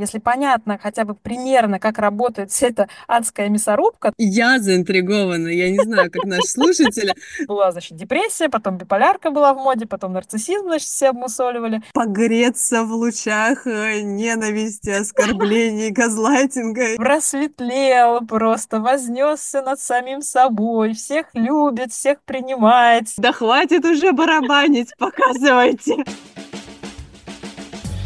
Если понятно хотя бы примерно, как работает вся эта адская мясорубка. Я заинтригована, я не знаю, как наши слушатели. Была, значит, депрессия, потом биполярка была в моде, потом нарциссизм, значит, все обмусоливали. Погреться в лучах э, ненависти, оскорблений, газлайтинга. Просветлел просто, вознесся над самим собой, всех любит, всех принимает. Да хватит уже барабанить, показывайте.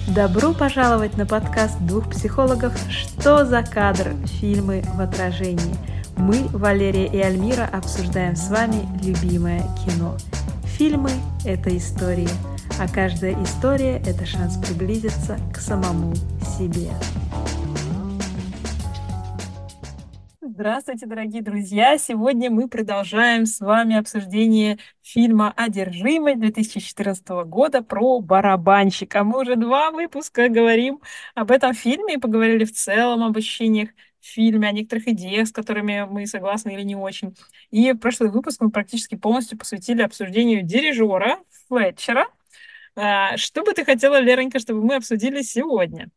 Добро пожаловать на подкаст двух психологов «Что за кадр? Фильмы в отражении». Мы, Валерия и Альмира, обсуждаем с вами любимое кино. Фильмы – это истории, а каждая история – это шанс приблизиться к самому себе. Здравствуйте, дорогие друзья! Сегодня мы продолжаем с вами обсуждение фильма «Одержимость» 2014 года про барабанщика. Мы уже два выпуска говорим об этом фильме и поговорили в целом об ощущениях в фильме, о некоторых идеях, с которыми мы согласны или не очень. И в прошлый выпуск мы практически полностью посвятили обсуждению дирижера Флетчера. А, что бы ты хотела, Леронька, чтобы мы обсудили сегодня?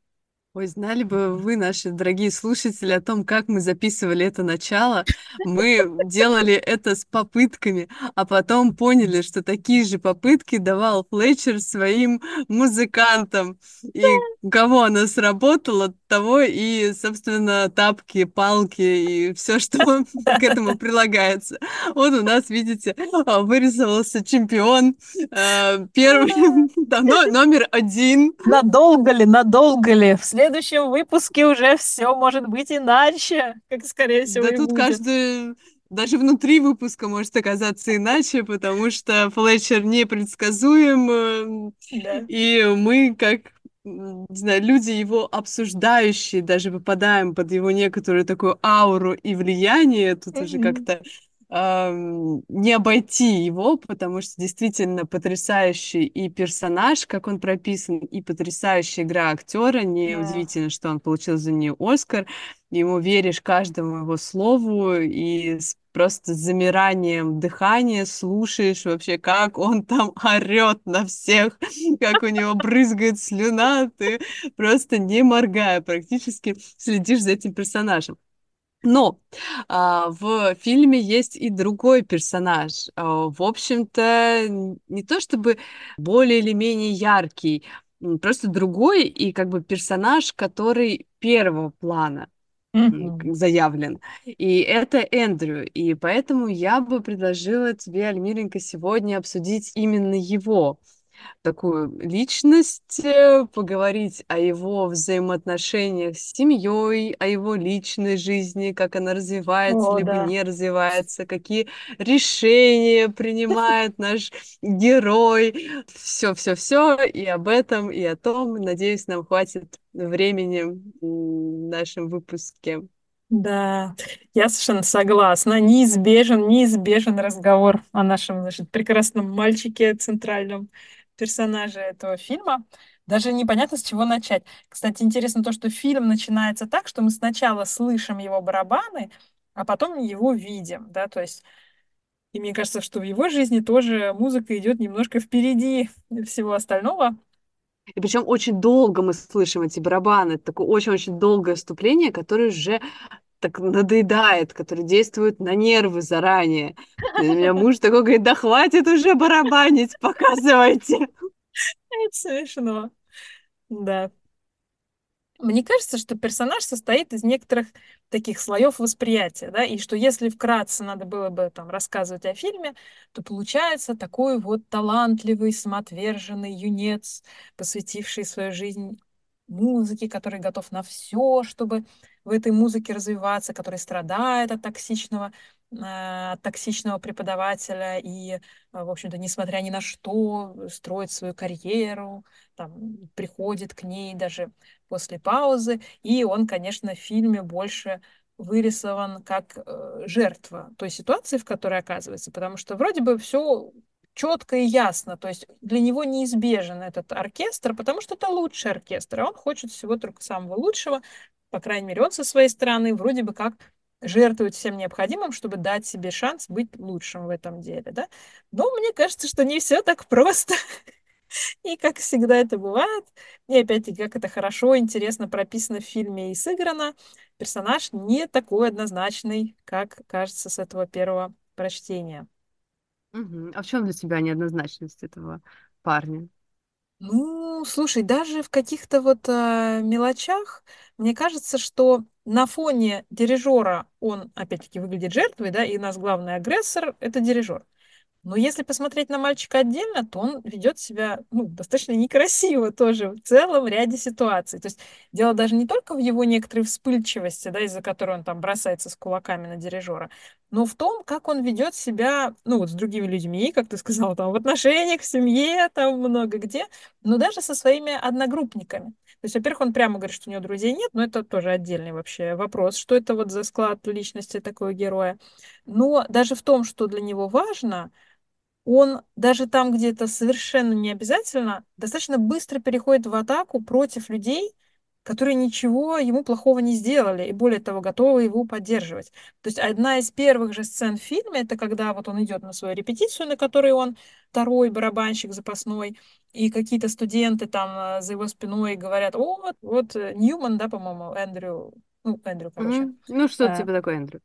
Ой, знали бы вы, наши дорогие слушатели, о том, как мы записывали это начало. Мы делали это с попытками, а потом поняли, что такие же попытки давал Флетчер своим музыкантам. И у кого она сработала, того и, собственно, тапки, палки и все, что к этому прилагается. Вот у нас, видите, а, вырисовался чемпион, а, первый, номер один. Надолго ли, надолго ли? В следующем выпуске уже все может быть иначе, как скорее всего Да тут будет. каждый даже внутри выпуска может оказаться иначе, потому что Флетчер непредсказуем, э, да. и мы, как не знаю, люди его обсуждающие, даже попадаем под его некоторую такую ауру и влияние, тут mm-hmm. уже как-то не обойти его, потому что действительно потрясающий и персонаж, как он прописан, и потрясающая игра актера. Неудивительно, yeah. что он получил за нее Оскар. Ему веришь каждому его слову и с просто с замиранием дыхания слушаешь вообще, как он там орет на всех, как у него брызгает слюна, ты просто не моргая практически следишь за этим персонажем. Но а, в фильме есть и другой персонаж. А, в общем-то, не то чтобы более или менее яркий, просто другой и как бы персонаж, который первого плана mm-hmm. заявлен. И это Эндрю. И поэтому я бы предложила тебе, Альмиренька, сегодня обсудить именно его такую личность, э, поговорить о его взаимоотношениях с семьей, о его личной жизни, как она развивается, о, либо да. не развивается, какие решения принимает наш герой. Все, все, все. И об этом, и о том. Надеюсь, нам хватит времени в нашем выпуске. Да, я совершенно согласна. Неизбежен, неизбежен разговор о нашем, значит, прекрасном мальчике центральном персонажа этого фильма. Даже непонятно, с чего начать. Кстати, интересно то, что фильм начинается так, что мы сначала слышим его барабаны, а потом его видим, да, то есть и мне кажется, что в его жизни тоже музыка идет немножко впереди всего остального. И причем очень долго мы слышим эти барабаны. Это такое очень-очень долгое вступление, которое уже так надоедает, который действует на нервы заранее. И у меня муж такой говорит, да хватит уже барабанить, показывайте. Это смешно. Да. Мне кажется, что персонаж состоит из некоторых таких слоев восприятия, да, и что если вкратце надо было бы там рассказывать о фильме, то получается такой вот талантливый, самоотверженный юнец, посвятивший свою жизнь музыке, который готов на все, чтобы в этой музыке развиваться, который страдает от токсичного, э, от токсичного преподавателя и, э, в общем-то, несмотря ни на что, строит свою карьеру, там, приходит к ней даже после паузы. И он, конечно, в фильме больше вырисован как э, жертва той ситуации, в которой оказывается, потому что вроде бы все четко и ясно. То есть для него неизбежен этот оркестр, потому что это лучший оркестр, а он хочет всего только самого лучшего. По крайней мере, он со своей стороны вроде бы как жертвует всем необходимым, чтобы дать себе шанс быть лучшим в этом деле, да? Но мне кажется, что не все так просто. И как всегда это бывает, и опять-таки, как это хорошо, интересно прописано в фильме и сыграно, персонаж не такой однозначный, как кажется с этого первого прочтения. Угу. А в чем для тебя неоднозначность этого парня? Ну, слушай, даже в каких-то вот э, мелочах, мне кажется, что на фоне дирижера он, опять-таки, выглядит жертвой, да, и у нас главный агрессор — это дирижер. Но если посмотреть на мальчика отдельно, то он ведет себя ну, достаточно некрасиво тоже в целом ряде ситуаций. То есть дело даже не только в его некоторой вспыльчивости, да, из-за которой он там бросается с кулаками на дирижера, но в том, как он ведет себя, ну, вот с другими людьми, как ты сказала, там, в отношениях, в семье, там, много где, но даже со своими одногруппниками. То есть, во-первых, он прямо говорит, что у него друзей нет, но это тоже отдельный вообще вопрос, что это вот за склад личности такого героя. Но даже в том, что для него важно, он даже там, где это совершенно не обязательно, достаточно быстро переходит в атаку против людей, которые ничего ему плохого не сделали, и более того, готовы его поддерживать. То есть одна из первых же сцен в фильме, это когда вот он идет на свою репетицию, на которой он второй барабанщик запасной, и какие-то студенты там э, за его спиной говорят, о, вот, вот э, Ньюман, да, по-моему, Эндрю, ну, Эндрю, короче. Mm-hmm. Ну, что э, типа такое Эндрю.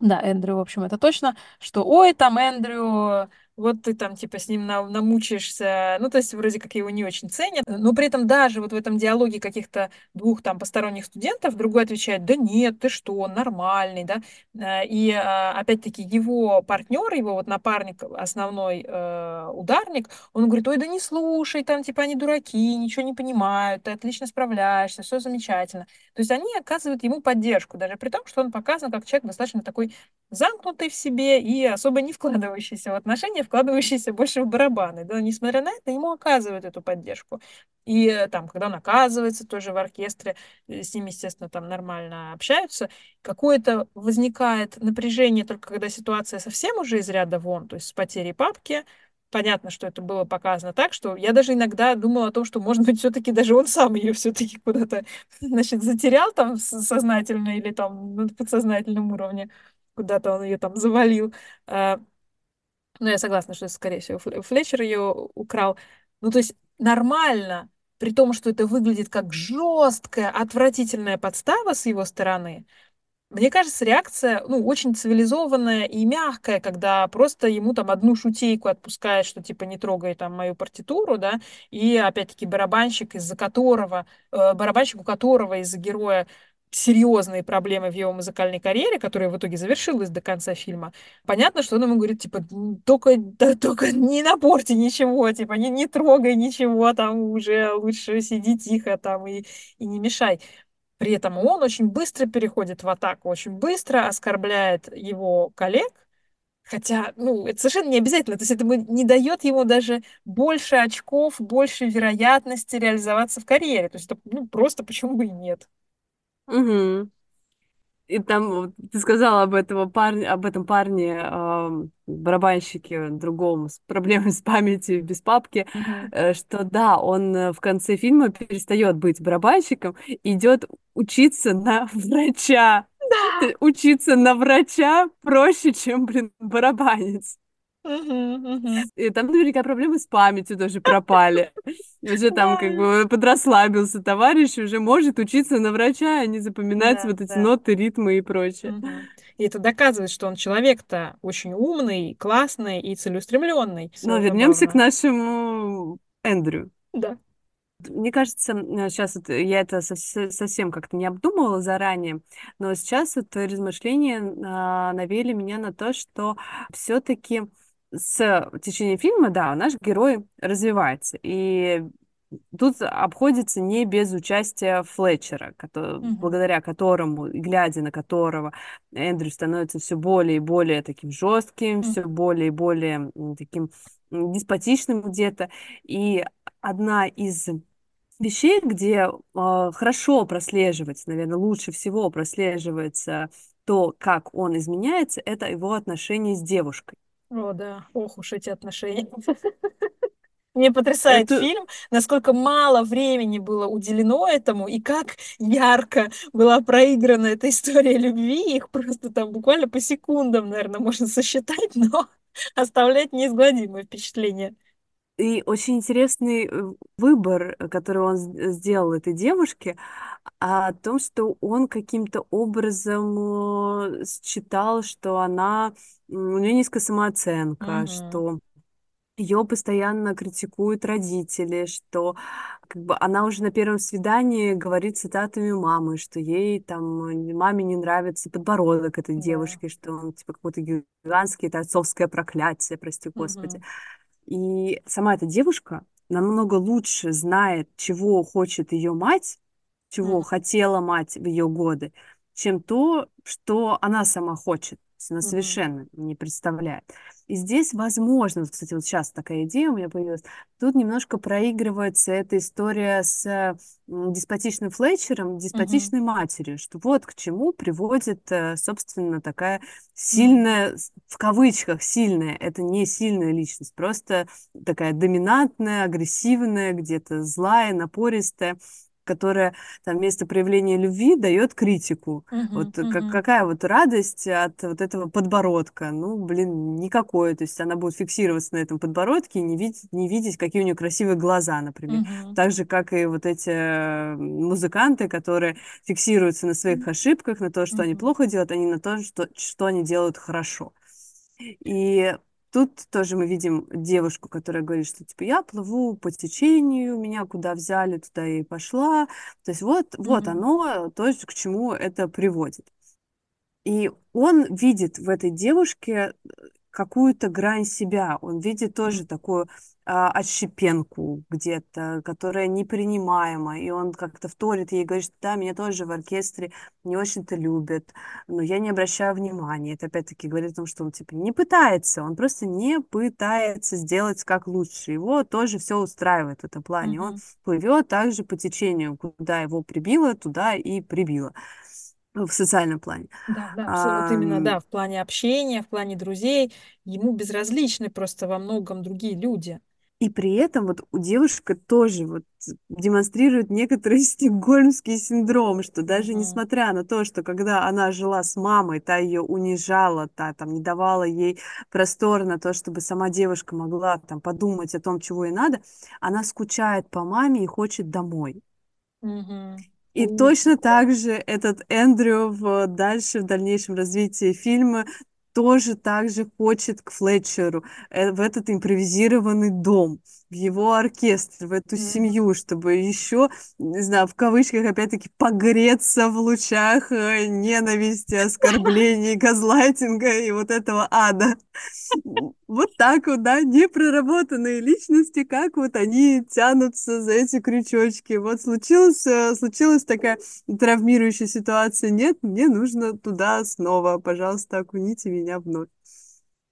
Да, Эндрю, в общем, это точно, что, ой, там Эндрю вот ты там типа с ним на, намучаешься, ну, то есть вроде как его не очень ценят, но при этом даже вот в этом диалоге каких-то двух там посторонних студентов другой отвечает, да нет, ты что, нормальный, да, э, и а, опять-таки его партнер, его вот напарник, основной э, ударник, он говорит, ой, да не слушай, там типа они дураки, ничего не понимают, ты отлично справляешься, все замечательно. То есть они оказывают ему поддержку, даже при том, что он показан как человек достаточно такой замкнутый в себе и особо не вкладывающийся в отношения, вкладывающийся больше в барабаны. Да, несмотря на это, ему оказывают эту поддержку. И э, там, когда он оказывается тоже в оркестре, э, с ним, естественно, там нормально общаются, какое-то возникает напряжение только когда ситуация совсем уже из ряда вон, то есть с потерей папки, понятно, что это было показано так, что я даже иногда думала о том, что, может быть, все-таки даже он сам ее все-таки куда-то, значит, затерял там сознательно или там на подсознательном уровне, куда-то он ее там завалил. Ну, я согласна, что, скорее всего, Флетчер ее украл. Ну, то есть нормально, при том, что это выглядит как жесткая, отвратительная подстава с его стороны, мне кажется, реакция, ну, очень цивилизованная и мягкая, когда просто ему там одну шутейку отпускает, что типа не трогай там мою партитуру, да, и опять-таки барабанщик, из-за которого, э, барабанщик, у которого из-за героя серьезные проблемы в его музыкальной карьере, которая в итоге завершилась до конца фильма, понятно, что он ему говорит, типа, только, да, только не напорти ничего, типа, не, не трогай ничего, там уже лучше сиди тихо там и, и не мешай. При этом он очень быстро переходит в атаку, очень быстро оскорбляет его коллег, Хотя, ну, это совершенно не обязательно. То есть это не дает ему даже больше очков, больше вероятности реализоваться в карьере. То есть это ну, просто почему бы и нет. Угу. И там ты сказала об этого парне, об этом парне, э, барабанщике другом с проблемой с памятью без папки, Мгм. э, что да, он э, в конце фильма перестает быть барабанщиком, идет учиться на врача. Да. Учиться на врача проще, чем, блин, барабанец. Мгм, мгм. И там наверняка проблемы с памятью тоже пропали. Уже там как бы подрасслабился товарищ, уже может учиться на врача, а не запоминать Да, вот эти да. ноты, ритмы и прочее. Мгм. И это доказывает, что он человек-то очень умный, классный и целеустремленный. Но вернемся к нашему Эндрю. Да. Мне кажется, сейчас вот я это совсем как-то не обдумывала заранее, но сейчас вот твои размышления а, навели меня на то, что все-таки с течением фильма, да, наш герой развивается. И тут обходится не без участия Флетчера, кото- Мгм. благодаря которому, глядя на которого, Эндрю становится все более и более таким жестким, М. все более и более таким деспотичным где-то. И одна из вещей, где э, хорошо прослеживается, наверное, лучше всего прослеживается то, как он изменяется, это его отношения с девушкой. О, да. Ох уж эти отношения. Мне потрясает Это фильм, насколько мало времени было уделено этому, и как ярко была проиграна эта история любви. Их просто там буквально по секундам, наверное, можно сосчитать, но оставляет неизгладимое впечатление. И очень интересный э, выбор, э, который он сделал этой девушке, о том, что он каким-то образом э, считал, что она, у нее низкая самооценка, Мгм. что ее постоянно критикуют родители, что как бы она уже на первом свидании говорит цитатами мамы, что ей там маме не нравится подбородок этой Да. девушки, что он типа какой-то гигантский, это отцовское проклятие, прости господи. Мгм. И сама эта девушка намного лучше знает, чего хочет ее мать, чего Мгм. хотела мать в ее годы, чем то, что она сама хочет. Она совершенно не представляет. И здесь, возможно, вот, кстати, вот сейчас такая идея у меня появилась, тут немножко проигрывается эта история с м, деспотичным Флетчером, деспотичной матерью, что вот к чему приводит, э, собственно, такая сильная, в кавычках сильная, это не сильная личность, просто такая доминантная, агрессивная, где-то злая, напористая, которая там вместо проявления любви дает критику. Мгм. Вот э, как, какая вот радость от вот этого подбородка? Ну, блин, никакой. То есть она будет фиксироваться на этом подбородке и не видеть, не видеть, какие у нее красивые глаза, например. Мгм. Так же, как и вот эти э, музыканты, которые фиксируются на своих ошибках, на то, что они Мгм. плохо делают, а не на то, что, что они делают хорошо. И тут тоже мы видим девушку, которая говорит, что типа я плыву по течению, меня куда взяли, туда и пошла. То есть вот, вот Мгм. оно, то есть к чему это приводит. И он видит в этой девушке какую-то грань себя. Он видит тоже такую отщепенку где-то, которая непринимаема. И он как-то вторит ей, говорит, что да, меня тоже в оркестре не очень-то любят, но я не обращаю внимания. Это опять-таки говорит о том, что он типа не пытается, он просто не пытается сделать как лучше. Его тоже все устраивает в этом плане. Он Мгм. плывет также по течению, куда его прибило, туда и прибило в социальном плане. Да, да, абсо вот именно, да, в плане общения, в плане друзей ему безразличны просто во многом другие люди. И при этом вот у девушка тоже вот демонстрирует некоторый стокгольмский синдром, что даже Мгм. несмотря на то, что когда она жила с мамой, та ее унижала, та там не давала ей простор на то, чтобы сама девушка могла там подумать о том, чего ей надо, она скучает по маме и хочет домой. Мгм. И точно так же этот Эндрю в дальше, в дальнейшем развитии фильма тоже так же хочет к Флетчеру, э, в этот импровизированный дом, в его оркестр, в эту Мгм. семью, чтобы еще, не знаю, в кавычках, опять-таки, погреться в лучах э, ненависти, оскорблений, газлайтинга и вот этого ада. Вот так вот, да, непроработанные личности, как вот они тянутся за эти крючочки. Вот случилась, э, случилась такая травмирующая ситуация. Нет, мне нужно туда снова. Пожалуйста, окуните меня вновь.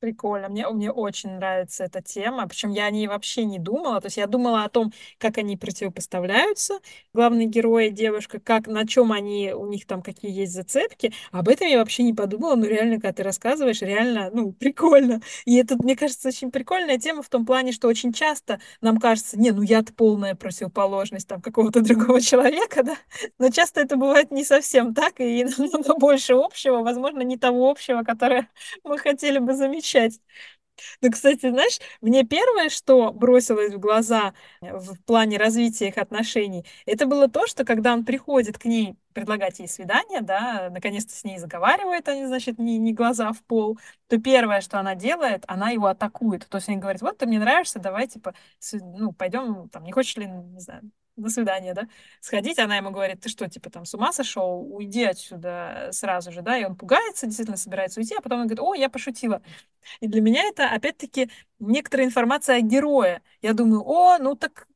Прикольно. Мне, мне очень нравится эта тема. Причем я о ней вообще не думала. То есть я думала о том, как они противопоставляются, главный герой и девушка, как, на чем они, у них там какие есть зацепки. Об этом я вообще не подумала. Но реально, когда ты рассказываешь, реально, ну, прикольно. И это, мне кажется, очень прикольная тема в том плане, что очень часто нам кажется, не, ну я-то полная противоположность там какого-то другого человека, да. Но часто это бывает не совсем так, и намного больше общего, возможно, не того общего, которое мы хотели бы замечать. Ну, кстати, знаешь, мне первое, что бросилось в глаза э, в плане развития их отношений, это было то, что когда он приходит к ней предлагать ей свидание, да, наконец-то с ней заговаривает, они, значит, не, не глаза в пол, то первое, что она делает, она его атакует. То есть он говорит, вот ты мне нравишься, давай, типа, ну, пойдем, там, не хочешь ли, не знаю, на свидание, да, сходить, она ему говорит, ты что, типа, там, с ума сошел, уйди отсюда сразу же, да, и он пугается, действительно собирается уйти, а потом он говорит, о, я пошутила, и для меня это, опять-таки, некоторая информация о герое. Я думаю, о, ну так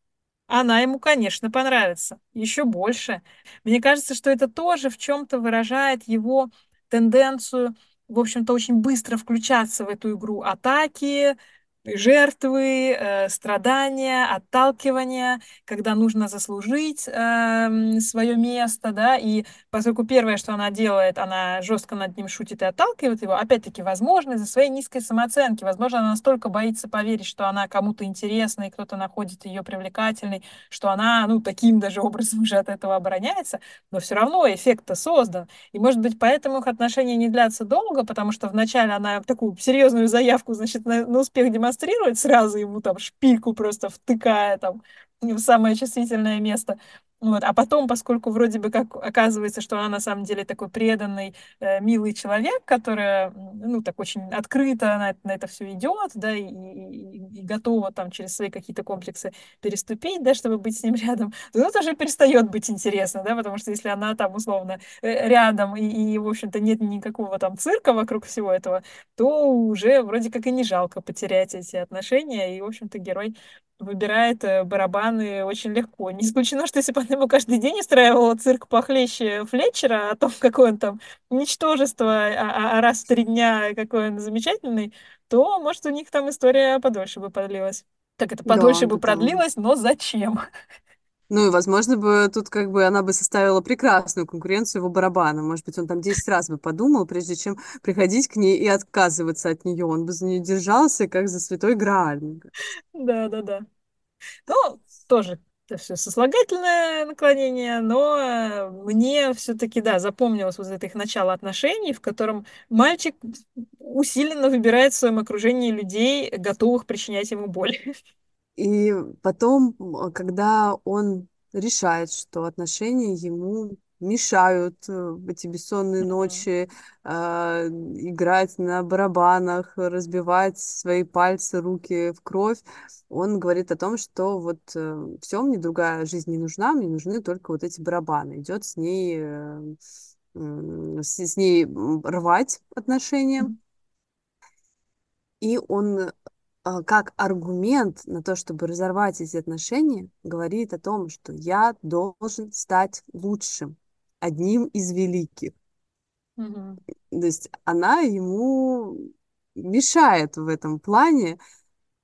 она ему, конечно, понравится. Еще больше. Мне кажется, что это тоже в чем-то выражает его тенденцию, в общем-то, очень быстро включаться в эту игру атаки, жертвы, э, страдания, отталкивания, когда нужно заслужить свое место, да, и поскольку первое, что она делает, она жестко над ним шутит и отталкивает его, опять-таки, возможно, из-за своей низкой самооценки, возможно, она настолько боится поверить, что она кому-то интересна, и кто-то находит ее привлекательной, что она, ну, таким даже образом уже от этого обороняется, но все равно эффект-то создан. И, может быть, поэтому их отношения не длятся долго, потому что вначале она такую серьезную заявку, значит, на, на успех демонстрирует, демонстрирует, сразу ему там шпильку просто втыкая там в самое чувствительное место. Вот. А потом, поскольку вроде бы как оказывается, что она на самом деле такой преданный, э, милый человек, который, ну, так очень открыто на, на это все идет, да, и, и, и готова там через свои какие-то комплексы переступить, да, чтобы быть с ним рядом, то это уже перестает быть интересно, да, потому что если она там условно э, рядом и, и в общем-то, нет никакого там цирка вокруг всего этого, то уже вроде как и не жалко потерять эти отношения, и, в общем-то, герой выбирает э, барабаны очень легко. Не исключено, что если бы она ему каждый день устраивала цирк похлеще Флетчера о том, какой он там ничтожество, а, а, а раз в три дня какой он замечательный, то, может, у них там история подольше бы продлилась. Так это подольше да, бы продлилась, но зачем? Ну и, возможно, бы тут как бы она бы составила прекрасную конкуренцию его барабана. Может быть, он там 10 раз бы подумал, прежде чем приходить к ней и отказываться от нее. Он бы за нее держался, как за святой Грааль. Да, да, да. Ну, тоже все сослагательное наклонение, но э, мне все-таки, да, запомнилось вот это их начало отношений, в котором мальчик усиленно выбирает в своем окружении людей, готовых причинять ему боль. И потом, когда он решает, что отношения ему мешают э, в эти бессонные ночи э, играть на барабанах, разбивать свои пальцы, руки в кровь, он говорит о том, что вот э, все, мне другая жизнь не нужна, мне нужны только вот эти барабаны. Идет с ней, э, с, с ней рвать отношения. И он а, как аргумент на то, чтобы разорвать эти отношения, говорит о том, что я должен стать лучшим, одним из великих. Mm-hmm. То есть она ему мешает в этом плане.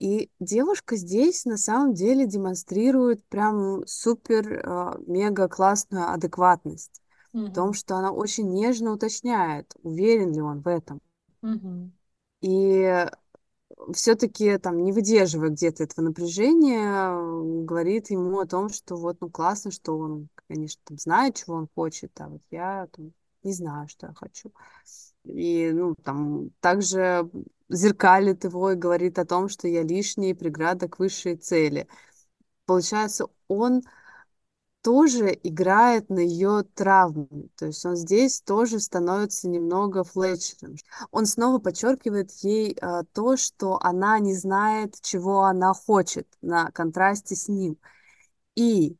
И девушка здесь на самом деле демонстрирует прям супер э, мега классную адекватность mm-hmm. в том, что она очень нежно уточняет, уверен ли он в этом. Mm-hmm. И все-таки там не выдерживая где-то этого напряжения, говорит ему о том, что вот, ну, классно, что он, конечно, там знает, чего он хочет, а вот я там, не знаю, что я хочу. И, ну, там, также зеркалит его и говорит о том, что я лишняя преграда к высшей цели. Получается, он тоже играет на ее травму. То есть он здесь тоже становится немного Флетчером. Он снова подчеркивает ей а, то, что она не знает, чего она хочет на контрасте с ним. И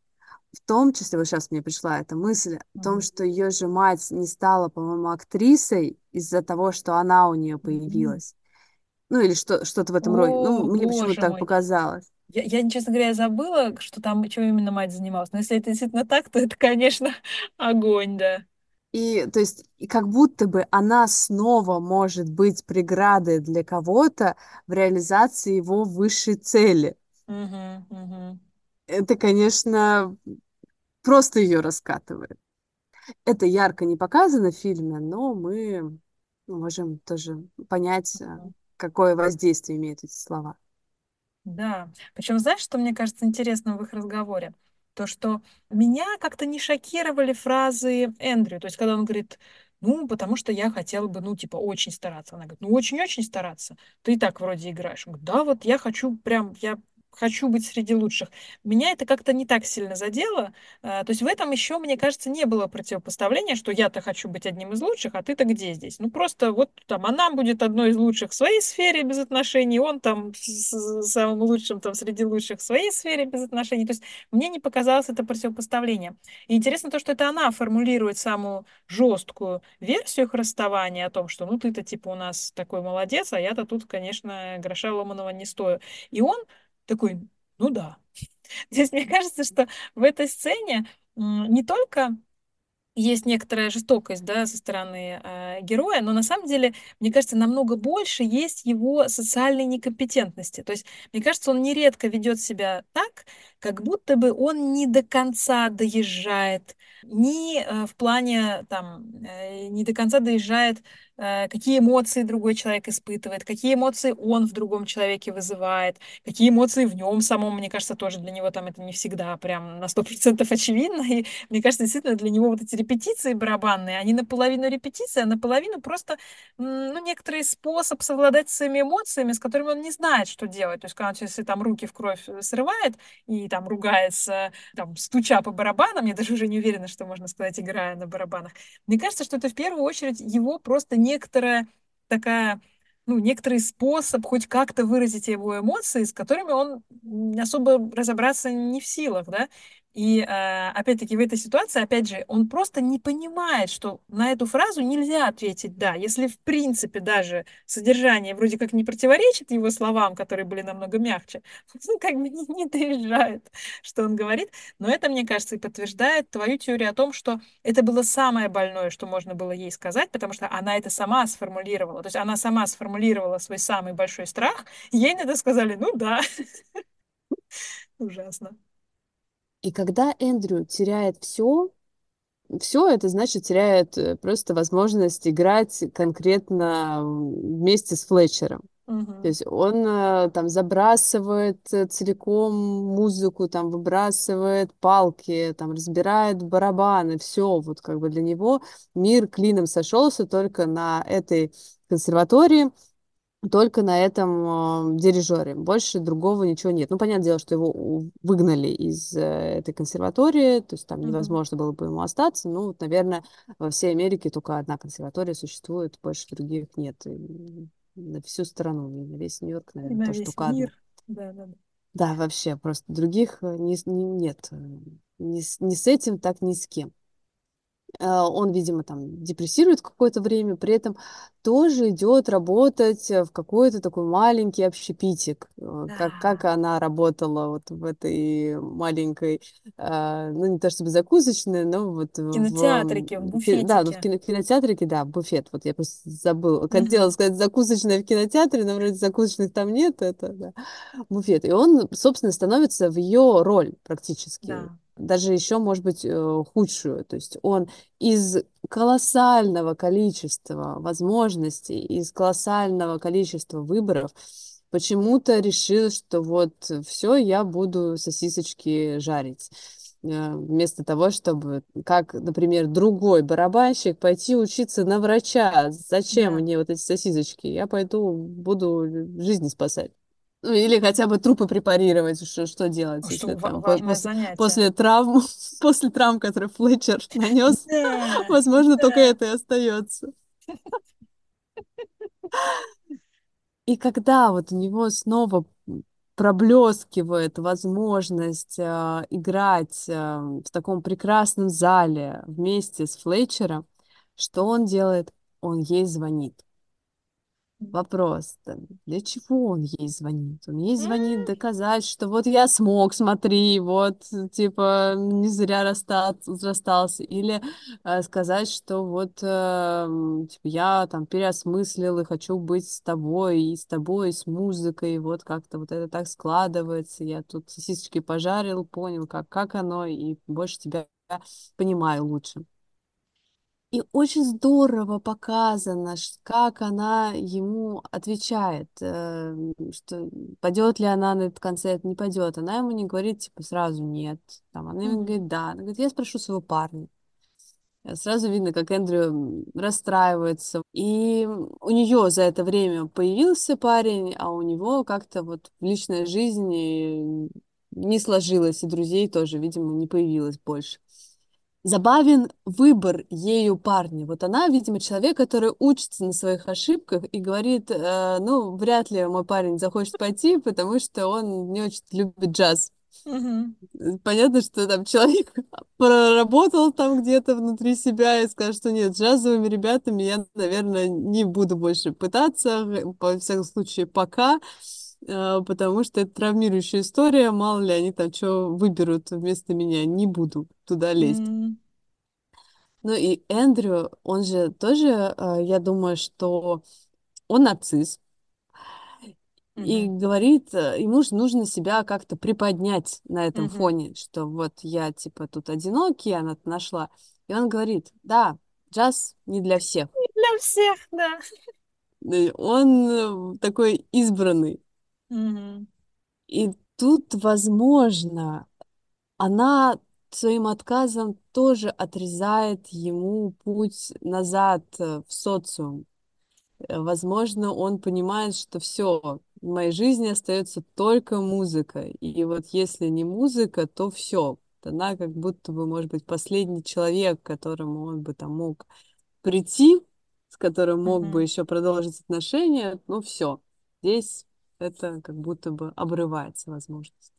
в том числе, вот сейчас мне пришла эта мысль mm-hmm. о том, что ее же мать не стала, по-моему, актрисой из-за того, что она у нее появилась. Mm-hmm. Ну, или что, что-то в этом роде. Ну, мне почему-то так показалось. Я, я, честно говоря, забыла, что там, чем именно мать занималась. Но если это действительно так, то это, конечно, огонь, да. И, то есть, и как будто бы она снова может быть преградой для кого-то в реализации его высшей цели. Угу, угу. Это, конечно, просто ее раскатывает. Это ярко не показано в фильме, но мы можем тоже понять, угу. какое воздействие имеют эти слова. Да. Причем, знаешь, что мне кажется интересным в их разговоре? То, что меня как-то не шокировали фразы Эндрю. То есть, когда он говорит, ну, потому что я хотела бы, ну, типа, очень стараться. Она говорит, ну, очень-очень стараться. Ты и так вроде играешь. Он говорит, да, вот я хочу прям, я хочу быть среди лучших. Меня это как-то не так сильно задело. А, то есть в этом еще, мне кажется, не было противопоставления, что я-то хочу быть одним из лучших, а ты-то где здесь? Ну просто вот там она будет одной из лучших в своей сфере без отношений, он там самым лучшим там среди лучших в своей сфере без отношений. То есть мне не показалось это противопоставление. И интересно то, что это она формулирует самую жесткую версию их расставания о том, что ну ты-то типа у нас такой молодец, а я-то тут, конечно, гроша ломаного не стою. И он такой, ну да. Здесь мне кажется, что в этой сцене не только есть некоторая жестокость, да, со стороны э, героя, но на самом деле, мне кажется, намного больше есть его социальной некомпетентности. То есть, мне кажется, он нередко ведет себя так, как будто бы он не до конца доезжает, ни э, в плане, там, э, не до конца доезжает, э, какие эмоции другой человек испытывает, какие эмоции он в другом человеке вызывает, какие эмоции в нем самом, мне кажется, тоже для него там это не всегда прям на 100% очевидно, и мне кажется, действительно для него вот эти репетиции барабанные, они наполовину репетиции, а наполовину просто, ну, некоторый способ совладать с своими эмоциями, с которыми он не знает, что делать, то есть когда если там руки в кровь срывает и там ругается, там, стуча по барабанам, я даже уже не уверена, что можно сказать, играя на барабанах. Мне кажется, что это в первую очередь его просто некоторая такая ну, некоторый способ хоть как-то выразить его эмоции, с которыми он особо разобраться не в силах, да. И э, опять-таки в этой ситуации, опять же, он просто не понимает, что на эту фразу нельзя ответить «да». Если в принципе даже содержание вроде как не противоречит его словам, которые были намного мягче, он как бы не, не доезжает, что он говорит. Но это, мне кажется, и подтверждает твою теорию о том, что это было самое больное, что можно было ей сказать, потому что она это сама сформулировала. То есть она сама сформулировала свой самый большой страх, ей на это сказали «ну да». Ужасно. И когда Эндрю теряет все, все это значит теряет э, просто возможность играть конкретно вместе с Флетчером. Uh-huh. То есть он э, там забрасывает э, целиком музыку, там выбрасывает палки, там разбирает барабаны, все, вот как бы для него мир клином сошелся только на этой консерватории, только на этом э, дирижере. Больше другого ничего нет. Ну, понятное дело, что его выгнали из э, этой консерватории, то есть там Мгм. невозможно было бы ему остаться. Ну, вот, наверное, во всей Америке только одна консерватория существует, больше других нет. И на всю страну, и на весь Нью-Йорк, И наверное, на тоже весь только одна. мир. Да, да, да. Да, вообще, просто других э, не, не- нет. э, Ни с, ни с этим, так ни с кем. Э, Он, видимо, там депрессирует какое-то время, при этом тоже идет работать э, в какой-то такой маленький общепитик. Э, Как, как Да. она работала вот в этой маленькой, ну, не то чтобы закусочной, но вот В в... кинотеатрике, в м, ки- Да, ну, в буфетике. кино- кинотеатрике, да, буфет. Вот я просто забыла. Хотела сказать закусочная в кинотеатре, но вроде закусочных там нет, это, да буфет. И он, собственно, становится в ее роль практически. Да. Даже еще, может быть, э, худшую. То есть он из колоссального количества возможностей, из колоссального количества выборов почему-то решил, что вот все, я буду сосисочки жарить. Э, Вместо того, чтобы, как, например, другой барабанщик, пойти учиться на врача. Зачем Да. мне вот эти сосисочки? Я пойду, буду жизни спасать. Ну, или хотя бы трупы препарировать, что, что делать, Что если ва- там важное после, занятие. после травм, после травм, которые Флетчер нанес, Да, возможно, только это и остается. И когда вот у него снова проблескивает возможность э, играть э, в таком прекрасном зале вместе с Флетчером, что он делает? Он ей звонит. Вопрос, для чего он ей звонит? Он ей звонит доказать, что вот я смог, смотри, вот, типа, не зря расстаться, расстался. Или э, сказать, что вот, э, типа, я там переосмыслил и хочу быть с тобой, и с тобой, и с музыкой, и вот как-то вот это так складывается. Я тут сосисочки пожарил, понял, как, как оно, и больше тебя понимаю лучше. И очень здорово показано, ш- как она ему отвечает, э, что пойдет ли она на этот концерт, не пойдет. Она ему не говорит, типа, сразу нет. Там, она ему мгм. говорит, да. Она говорит, я спрошу своего парня. Э, Сразу видно, как Эндрю расстраивается. И у нее за это время появился парень, а у него как-то вот в личной жизни не сложилось, и друзей тоже, видимо, не появилось больше забавен выбор ею парня. Вот она, видимо, человек, который учится на своих ошибках и говорит, э, ну, вряд ли мой парень захочет пойти, потому что он не очень любит джаз. Мгм. Понятно, что там человек проработал там где-то внутри себя и скажет, что нет, с джазовыми ребятами я, наверное, не буду больше пытаться, по всяком случае, пока, э, потому что это травмирующая история, мало ли они там что выберут вместо меня, не буду туда лезть. М, Ну и Эндрю, он же тоже, э, я думаю, что он нарцисс. и говорит, э, ему же нужно себя как-то приподнять на этом Мгм. фоне, что вот я типа тут одинокий, она нашла. И он говорит, да, джаз не для всех. Не для всех, да. Он э, такой избранный. Мгм. И тут, возможно, она своим отказом тоже отрезает ему путь назад э, в социум. Э, Возможно, он понимает, что все, в моей жизни остается только музыка. И вот если не музыка, то все. Она как будто бы, может быть, последний человек, к которому он бы там мог прийти, с которым мог бы Мгм. еще продолжить отношения, но все. Здесь это как будто бы обрывается возможность.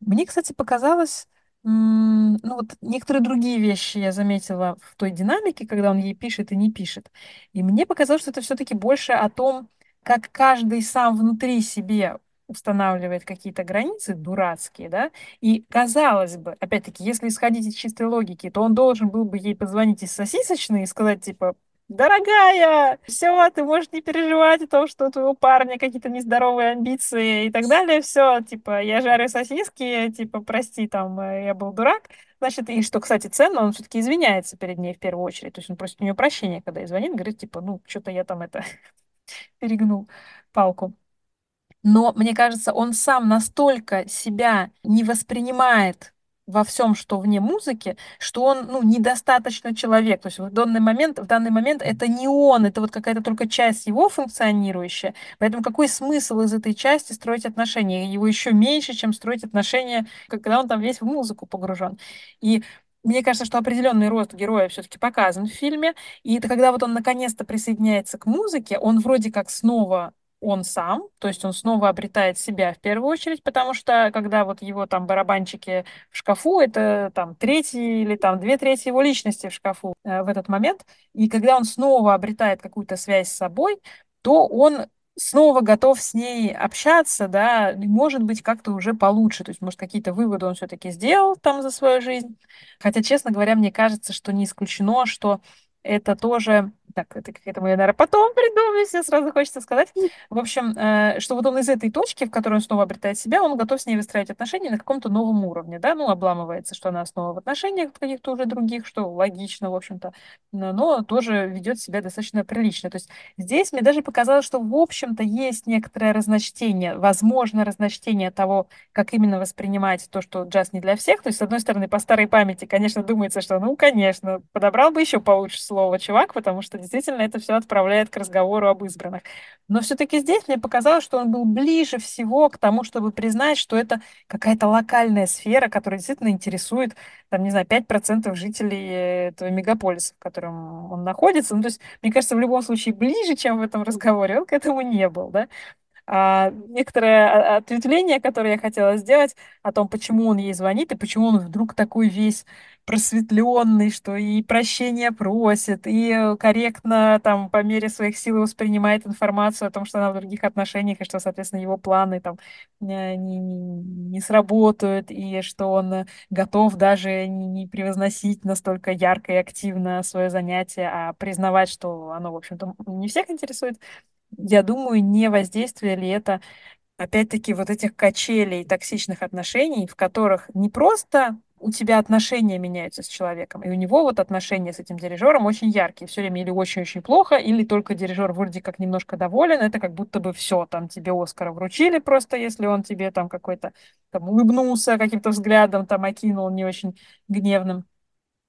Мне, кстати, показалось, ну вот некоторые другие вещи я заметила в той динамике, когда он ей пишет и не пишет. И мне показалось, что это все-таки больше о том, как каждый сам внутри себе устанавливает какие-то границы дурацкие, да, и казалось бы, опять-таки, если исходить из чистой логики, то он должен был бы ей позвонить из сосисочной и сказать, типа, Дорогая, все, ты можешь не переживать о том, что у твоего парня какие-то нездоровые амбиции и так далее. Все, типа, я жарю сосиски, типа, прости, там, э, я был дурак. Значит, и что, кстати, ценно, он все-таки извиняется перед ней в первую очередь. То есть он просит у нее прощения, когда ей звонит, говорит, типа, ну, что-то я там это перегнул палку. Но, мне кажется, он сам настолько себя не воспринимает во всем, что вне музыки, что он, ну, недостаточно человек. То есть в данный момент, в данный момент это не он, это вот какая-то только часть его функционирующая. Поэтому какой смысл из этой части строить отношения? Его еще меньше, чем строить отношения, когда он там весь в музыку погружен. И мне кажется, что определенный рост героя все-таки показан в фильме. И это когда вот он наконец-то присоединяется к музыке, он вроде как снова он сам, то есть он снова обретает себя в первую очередь, потому что когда вот его там барабанчики в шкафу, это там третий или там две трети его личности в шкафу э, в этот момент, и когда он снова обретает какую-то связь с собой, то он снова готов с ней общаться, да, может быть, как-то уже получше, то есть, может, какие-то выводы он все-таки сделал там за свою жизнь, хотя, честно говоря, мне кажется, что не исключено, что это тоже... Так, это какая-то я, наверное, потом придумаю, все сразу хочется сказать. В общем, э, что вот он из этой точки, в которой он снова обретает себя, он готов с ней выстраивать отношения на каком-то новом уровне, да, ну, обламывается, что она снова в отношениях каких-то уже других, что логично, в общем-то, но тоже ведет себя достаточно прилично. То есть здесь мне даже показалось, что, в общем-то, есть некоторое разночтение, возможно, разночтение того, как именно воспринимать то, что джаз не для всех. То есть, с одной стороны, по старой памяти, конечно, думается, что, ну, конечно, подобрал бы еще получше слово чувак, потому что действительно это все отправляет к разговору об избранных. Но все-таки здесь мне показалось, что он был ближе всего к тому, чтобы признать, что это какая-то локальная сфера, которая действительно интересует, там, не знаю, 5% жителей этого мегаполиса, в котором он находится. Ну, то есть, мне кажется, в любом случае ближе, чем в этом разговоре, он к этому не был, да. А некоторое ответвление, которое я хотела сделать о том, почему он ей звонит и почему он вдруг такой весь просветленный, что и прощения просит, и корректно там по мере своих сил воспринимает информацию о том, что она в других отношениях, и что, соответственно, его планы там не, не, не сработают, и что он готов даже не, не превозносить настолько ярко и активно свое занятие, а признавать, что оно, в общем-то, не всех интересует я думаю, не воздействие ли это, опять-таки, вот этих качелей токсичных отношений, в которых не просто у тебя отношения меняются с человеком, и у него вот отношения с этим дирижером очень яркие, все время или очень-очень плохо, или только дирижер вроде как немножко доволен, это как будто бы все, там тебе Оскара вручили просто, если он тебе там какой-то там улыбнулся каким-то взглядом, там окинул не очень гневным.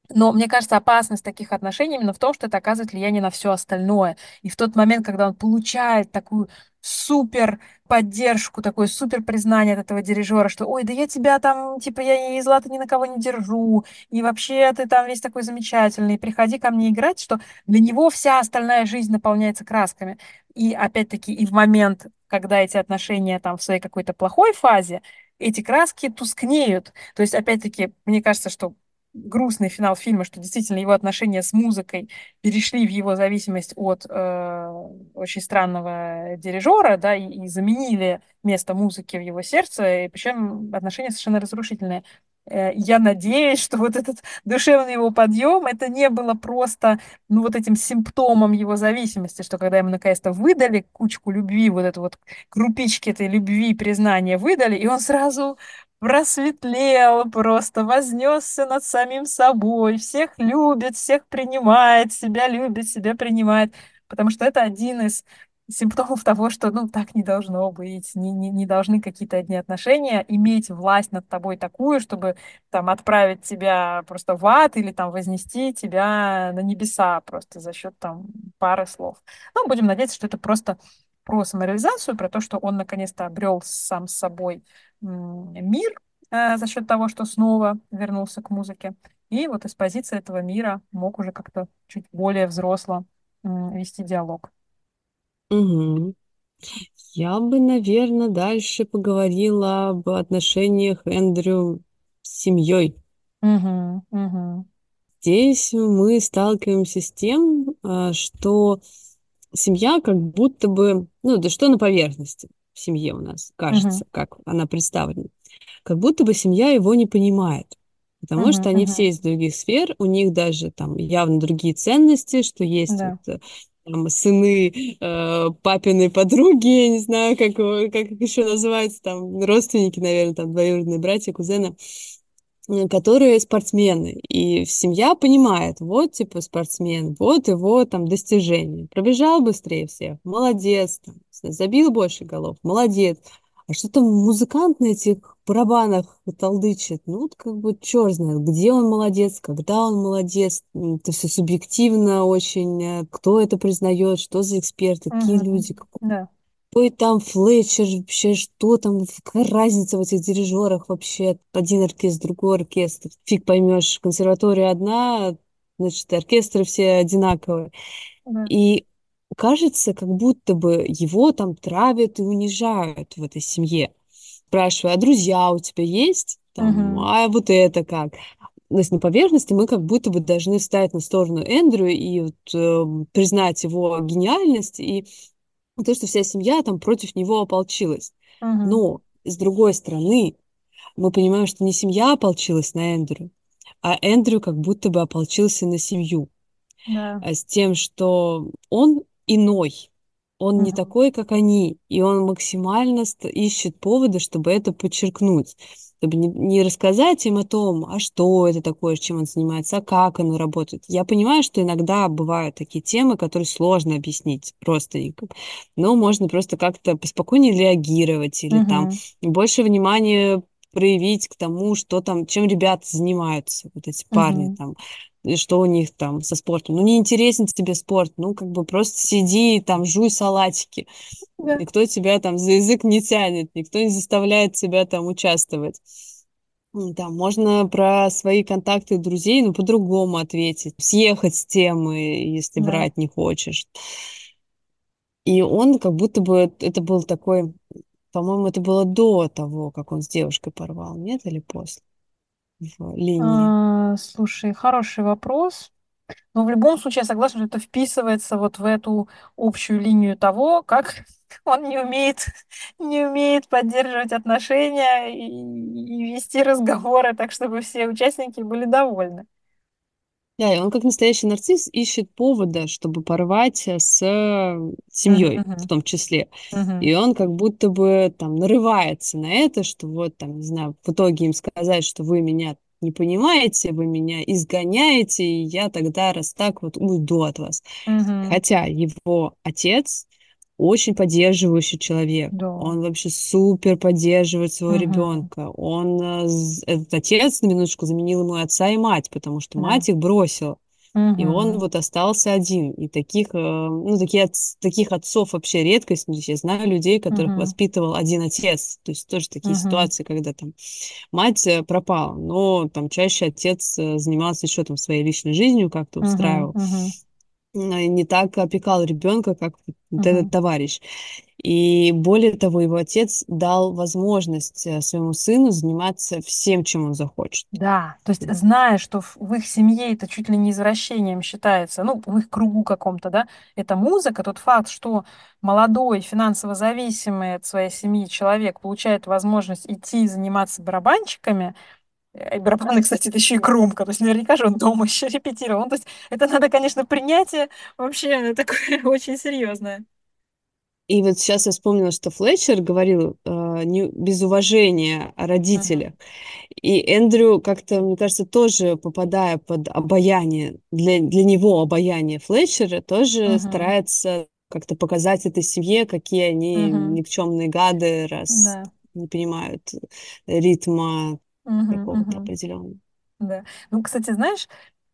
Но мне кажется, опасность таких отношений именно в том, что это оказывает влияние на все остальное. И в тот момент, когда он получает такую супер поддержку, такое супер признание от этого дирижера, что ой, да я тебя там, типа, я и зла-то ни на кого не держу, и вообще ты там весь такой замечательный, приходи ко мне играть, что для него вся остальная жизнь наполняется красками. И опять-таки и в момент, когда эти отношения там в своей какой-то плохой фазе, эти краски тускнеют. То есть, опять-таки, мне кажется, что грустный финал фильма, что действительно его отношения с музыкой перешли в его зависимость от э, очень странного дирижера, да, и, и заменили место музыки в его сердце, и причем отношения совершенно разрушительные. Э, я надеюсь, что вот этот душевный его подъем, это не было просто, ну, вот этим симптомом его зависимости, что когда ему наконец-то выдали кучку любви, вот эту вот крупички этой любви, признания выдали, и он сразу просветлел просто, вознесся над самим собой, всех любит, всех принимает, себя любит, себя принимает, потому что это один из симптомов того, что, ну, так не должно быть, не, не, не должны какие-то одни отношения иметь власть над тобой такую, чтобы там отправить тебя просто в ад или там вознести тебя на небеса просто за счет там пары слов. Ну, будем надеяться, что это просто про самореализацию, про то, что он наконец-то обрел сам с собой мир э, за счет того, что снова вернулся к музыке. И вот из позиции этого мира мог уже как-то чуть более взросло э, вести диалог. Угу. Я бы, наверное, дальше поговорила об отношениях Эндрю с семьей. Угу, угу. Здесь мы сталкиваемся с тем, а, что семья как будто бы, ну, да что на поверхности в семье у нас кажется, угу. как она представлена, как будто бы семья его не понимает. Потому uh что они uh все из других сфер, у них даже там явно другие ценности, что есть да. вот там, сыны э, папиной подруги, я не знаю, как, как их еще называется, там, родственники, наверное, там, двоюродные братья, кузены, которые спортсмены. И семья понимает, вот, типа, спортсмен, вот его там достижения. Пробежал быстрее всех, молодец, там, забил больше голов, молодец. А что там музыкант на этих барабанах толдычит? Ну, вот как бы черт знает, где он молодец, когда он молодец. Это все субъективно очень. Э, кто это признает, что за эксперты, какие угу. люди, какой да. Какой там Флетчер, вообще, что там, какая разница в этих дирижерах вообще? Один оркестр, другой оркестр. Фиг поймешь, консерватория одна, значит, оркестры все одинаковые. Да. И кажется, как будто бы его там травят и унижают в этой семье. Спрашиваю, а друзья у тебя есть? Там, uh-huh. А вот это как? То есть на поверхности мы как будто бы должны встать на сторону Эндрю и вот, э, признать его гениальность и то, что вся семья там против него ополчилась. Uh-huh. Но с другой стороны, мы понимаем, что не семья ополчилась на Эндрю, а Эндрю как будто бы ополчился на семью. Да. А с тем, что он иной. Он не такой, как они, и он максимально ищет поводы, чтобы это подчеркнуть, чтобы не, не рассказать им о том, а что это такое, чем он занимается, а как оно работает. Я понимаю, что иногда бывают такие темы, которые сложно объяснить родственникам, но можно просто как-то поспокойнее реагировать или угу. там больше внимания проявить к тому, что там, чем ребята занимаются, вот эти парни там, и что у них там со спортом. Ну, не интересен тебе спорт, ну, как бы просто сиди там, жуй салатики. Да. Никто тебя там за язык не тянет, никто не заставляет тебя там участвовать. Там можно про свои контакты друзей, ну, по-другому ответить. Съехать с темы, если да. брать не хочешь. И он как будто бы, это был такой, по-моему, это было до того, как он с девушкой порвал, нет, или после? В линии? А, слушай, хороший вопрос. Но в любом случае я согласна, что это вписывается вот в эту общую линию того, как он не умеет, не умеет поддерживать отношения и, и вести разговоры так, чтобы все участники были довольны. Да, и он как настоящий нарцисс ищет повода, чтобы порвать э, с семьей uh-huh. в том числе. Uh-huh. И он как будто бы там нарывается на это, что вот там, не знаю, в итоге им сказать, что вы меня не понимаете, вы меня изгоняете, и я тогда раз так вот уйду от вас. Uh-huh. Хотя его отец очень поддерживающий человек. Да. Он вообще супер поддерживает своего Мгм. ребенка. Он, э, этот отец, на минуточку, заменил ему отца и мать, потому что Да. мать их бросила. И он вот остался один. И таких, э, ну, такие отц- таких отцов вообще редкость. Ну, Я знаю людей, которых Мгм. воспитывал один отец. То есть тоже такие Мгм. ситуации, когда там мать э, пропала, но там чаще отец занимался еще там своей личной жизнью, как-то устраивал. Мгм. Э, Не так опекал ребенка, как вот этот Мгм. товарищ. И более того, его отец дал возможность э, своему сыну заниматься всем, чем он захочет. Да, то есть зная, что в, в их семье это чуть ли не извращением считается, ну, в их кругу каком-то, да, это музыка, тот факт, что молодой, финансово зависимый от своей семьи человек получает возможность идти заниматься барабанщиками, И барабаны, кстати, это еще и громко. То есть наверняка же он дома еще репетировал. Ну, то есть это надо, конечно, принятие вообще такое очень серьезное. И вот сейчас я вспомнила, что Флетчер говорил э, не, без уважения о родителях. Uh-huh. И Эндрю как-то, мне кажется, тоже попадая под обаяние, для, для него обаяние Флетчера, тоже uh-huh. старается как-то показать этой семье, какие они uh-huh. никчемные гады, раз да. не понимают ритма uh-huh, какого-то uh-huh. определенного. Да. Ну, кстати, знаешь,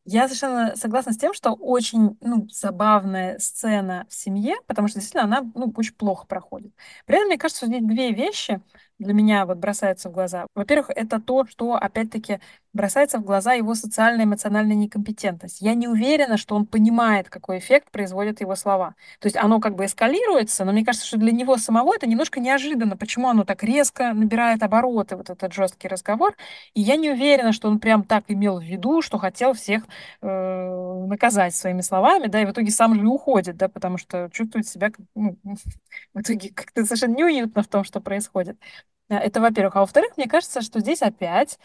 я совершенно согласна с тем, что очень, ну, забавная сцена в семье, потому что действительно она, ну, очень плохо проходит. При этом, мне кажется, здесь две вещи для меня вот бросаются в глаза. Во-первых, это то, что, опять-таки, бросается в глаза его социальная эмоциональная некомпетентность. Я не уверена, что он понимает, какой эффект производят его слова. То есть оно как бы эскалируется, но мне кажется, что для него самого это немножко неожиданно, почему оно так резко набирает обороты, вот этот жесткий разговор. И я не уверена, что он прям так имел в виду, что хотел всех э, наказать своими словами, да, и в итоге сам же уходит, да, потому что чувствует себя ну, в итоге как-то совершенно неуютно в том, что происходит. Это, во-первых. А во-вторых, мне кажется, что здесь опять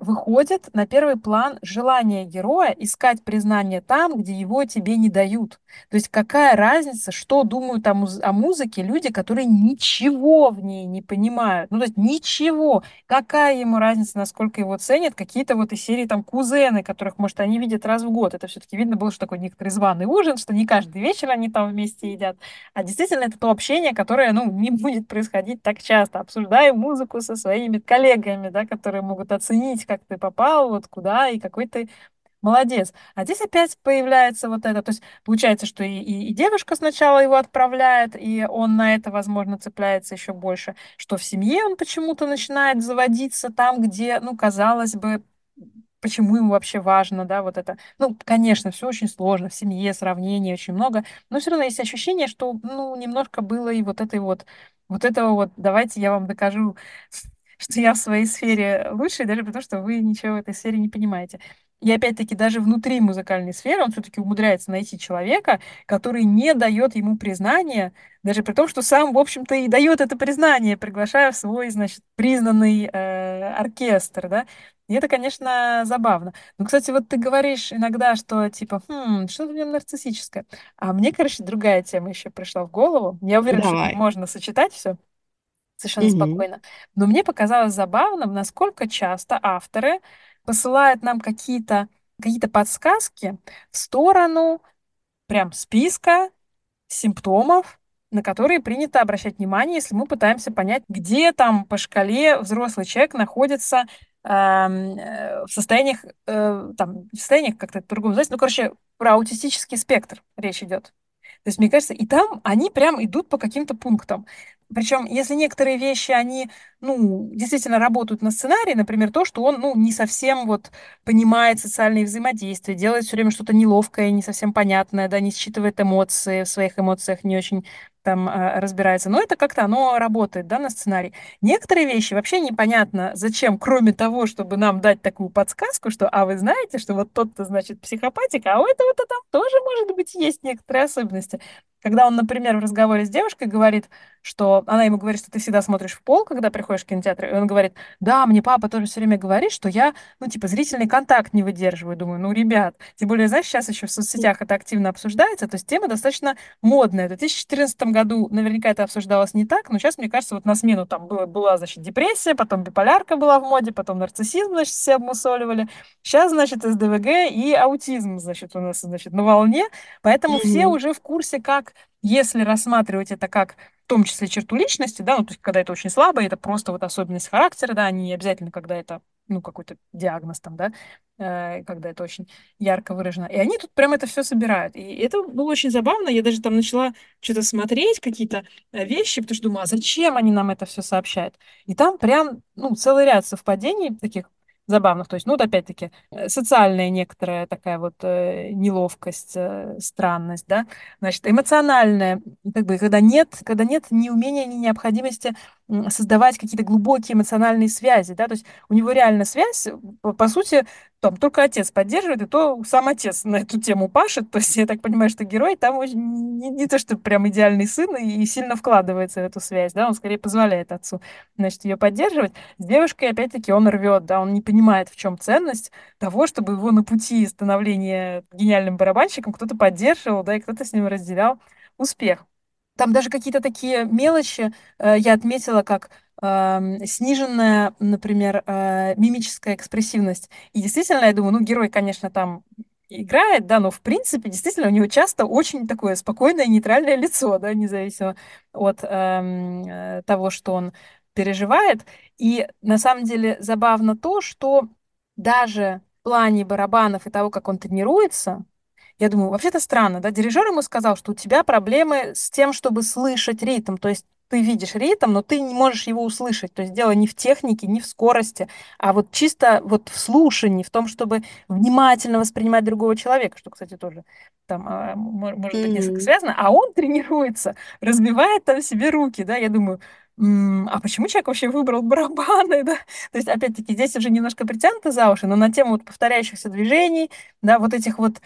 выходит на первый план желание героя искать признание там, где его тебе не дают. То есть какая разница, что думают о, муз- о музыке люди, которые ничего в ней не понимают. Ну, то есть ничего. Какая ему разница, насколько его ценят какие-то вот из серии там кузены, которых, может, они видят раз в год. Это все-таки видно было, что такой некоторый званый ужин, что не каждый вечер они там вместе едят. А действительно это то общение, которое, ну, не будет происходить так часто. Обсуждаем музыку со своими коллегами, да, которые могут оценить оценить, как ты попал, вот куда и какой ты молодец. А здесь опять появляется вот это, то есть получается, что и, и, и девушка сначала его отправляет, и он на это, возможно, цепляется еще больше, что в семье он почему-то начинает заводиться там, где, ну, казалось бы, почему ему вообще важно, да, вот это. Ну, конечно, все очень сложно, в семье сравнений очень много, но все равно есть ощущение, что, ну, немножко было и вот этой вот, вот этого вот, давайте я вам докажу что я в своей сфере лучший, даже потому что вы ничего в этой сфере не понимаете. И опять-таки даже внутри музыкальной сферы он все-таки умудряется найти человека, который не дает ему признания, даже при том, что сам, в общем-то, и дает это признание, приглашая в свой, значит, признанный э, оркестр, да. И это, конечно, забавно. Но, кстати, вот ты говоришь иногда, что типа, хм, что-то в нем нарциссическое. А мне, короче, другая тема еще пришла в голову. Я уверена, Давай. что можно сочетать все совершенно спокойно. Но мне показалось забавным, насколько часто авторы посылают нам какие-то какие-то подсказки в сторону прям списка симптомов, на которые принято обращать внимание, если мы пытаемся понять, где там по шкале взрослый человек находится эм, э, в состояниях, э, там, в состояниях как-то по-другому сказать, ну, короче, про аутистический спектр речь идет. То есть, мне кажется, и там они прям идут по каким-то пунктам. Причем, если некоторые вещи, они, ну, действительно работают на сценарии, например, то, что он, ну, не совсем вот понимает социальные взаимодействия, делает все время что-то неловкое, не совсем понятное, да, не считывает эмоции, в своих эмоциях не очень там э, разбирается. Но это как-то оно работает, да, на сценарий. Некоторые вещи вообще непонятно, зачем, кроме того, чтобы нам дать такую подсказку, что, а вы знаете, что вот тот-то, значит, психопатик, а у этого-то там тоже, может быть, есть некоторые особенности. Когда он, например, в разговоре с девушкой говорит, что она ему говорит, что ты всегда смотришь в пол, когда приходишь в кинотеатр, и он говорит, да, мне папа тоже все время говорит, что я, ну, типа, зрительный контакт не выдерживаю. Думаю, ну, ребят, тем более, знаешь, сейчас еще в соцсетях это активно обсуждается, то есть тема достаточно модная. В 2014 году наверняка это обсуждалось не так, но сейчас, мне кажется, вот на смену там было, была, значит, депрессия, потом биполярка была в моде, потом нарциссизм, значит, все обмусоливали. Сейчас, значит, СДВГ и аутизм, значит, у нас, значит, на волне, поэтому mm-hmm. все уже в курсе, как если рассматривать это как в том числе черту личности, да, ну, то есть когда это очень слабо, это просто вот особенность характера, да, не обязательно, когда это, ну, какой-то диагноз там, да, э, когда это очень ярко выражено. И они тут прям это все собирают. И это было очень забавно. Я даже там начала что-то смотреть, какие-то э, вещи, потому что думаю, а зачем они нам это все сообщают? И там прям, ну, целый ряд совпадений таких забавных. То есть, ну, вот опять-таки, э, социальная некоторая такая вот э, неловкость, э, странность, да, значит, эмоциональная, как бы, когда нет, когда нет ни умения, ни необходимости создавать какие-то глубокие эмоциональные связи, да, то есть у него реально связь, по, по сути, там только отец поддерживает, и то сам отец на эту тему пашет, то есть я так понимаю, что герой там не, не то, что прям идеальный сын и, и сильно вкладывается в эту связь, да, он скорее позволяет отцу, значит, ее поддерживать. С девушкой, опять-таки, он рвет, да, он не понимает, в чем ценность того, чтобы его на пути становления гениальным барабанщиком кто-то поддерживал, да, и кто-то с ним разделял успех. Там даже какие-то такие мелочи э, я отметила, как э, сниженная, например, э, мимическая экспрессивность. И действительно, я думаю, ну, герой, конечно, там играет, да, но в принципе, действительно, у него часто очень такое спокойное, нейтральное лицо, да, независимо от эм, э, того, что он переживает. И на самом деле забавно то, что даже в плане барабанов и того, как он тренируется, я думаю, вообще-то странно, да? Дирижер ему сказал, что у тебя проблемы с тем, чтобы слышать ритм. То есть ты видишь ритм, но ты не можешь его услышать. То есть дело не в технике, не в скорости, а вот чисто вот в слушании, в том, чтобы внимательно воспринимать другого человека, что, кстати, тоже там а, может быть несколько связано. А он тренируется, разбивает там себе руки, да? Я думаю, а почему человек вообще выбрал барабаны, да? То есть, опять-таки, здесь уже немножко притянуто за уши, но на тему вот повторяющихся движений, да, вот этих вот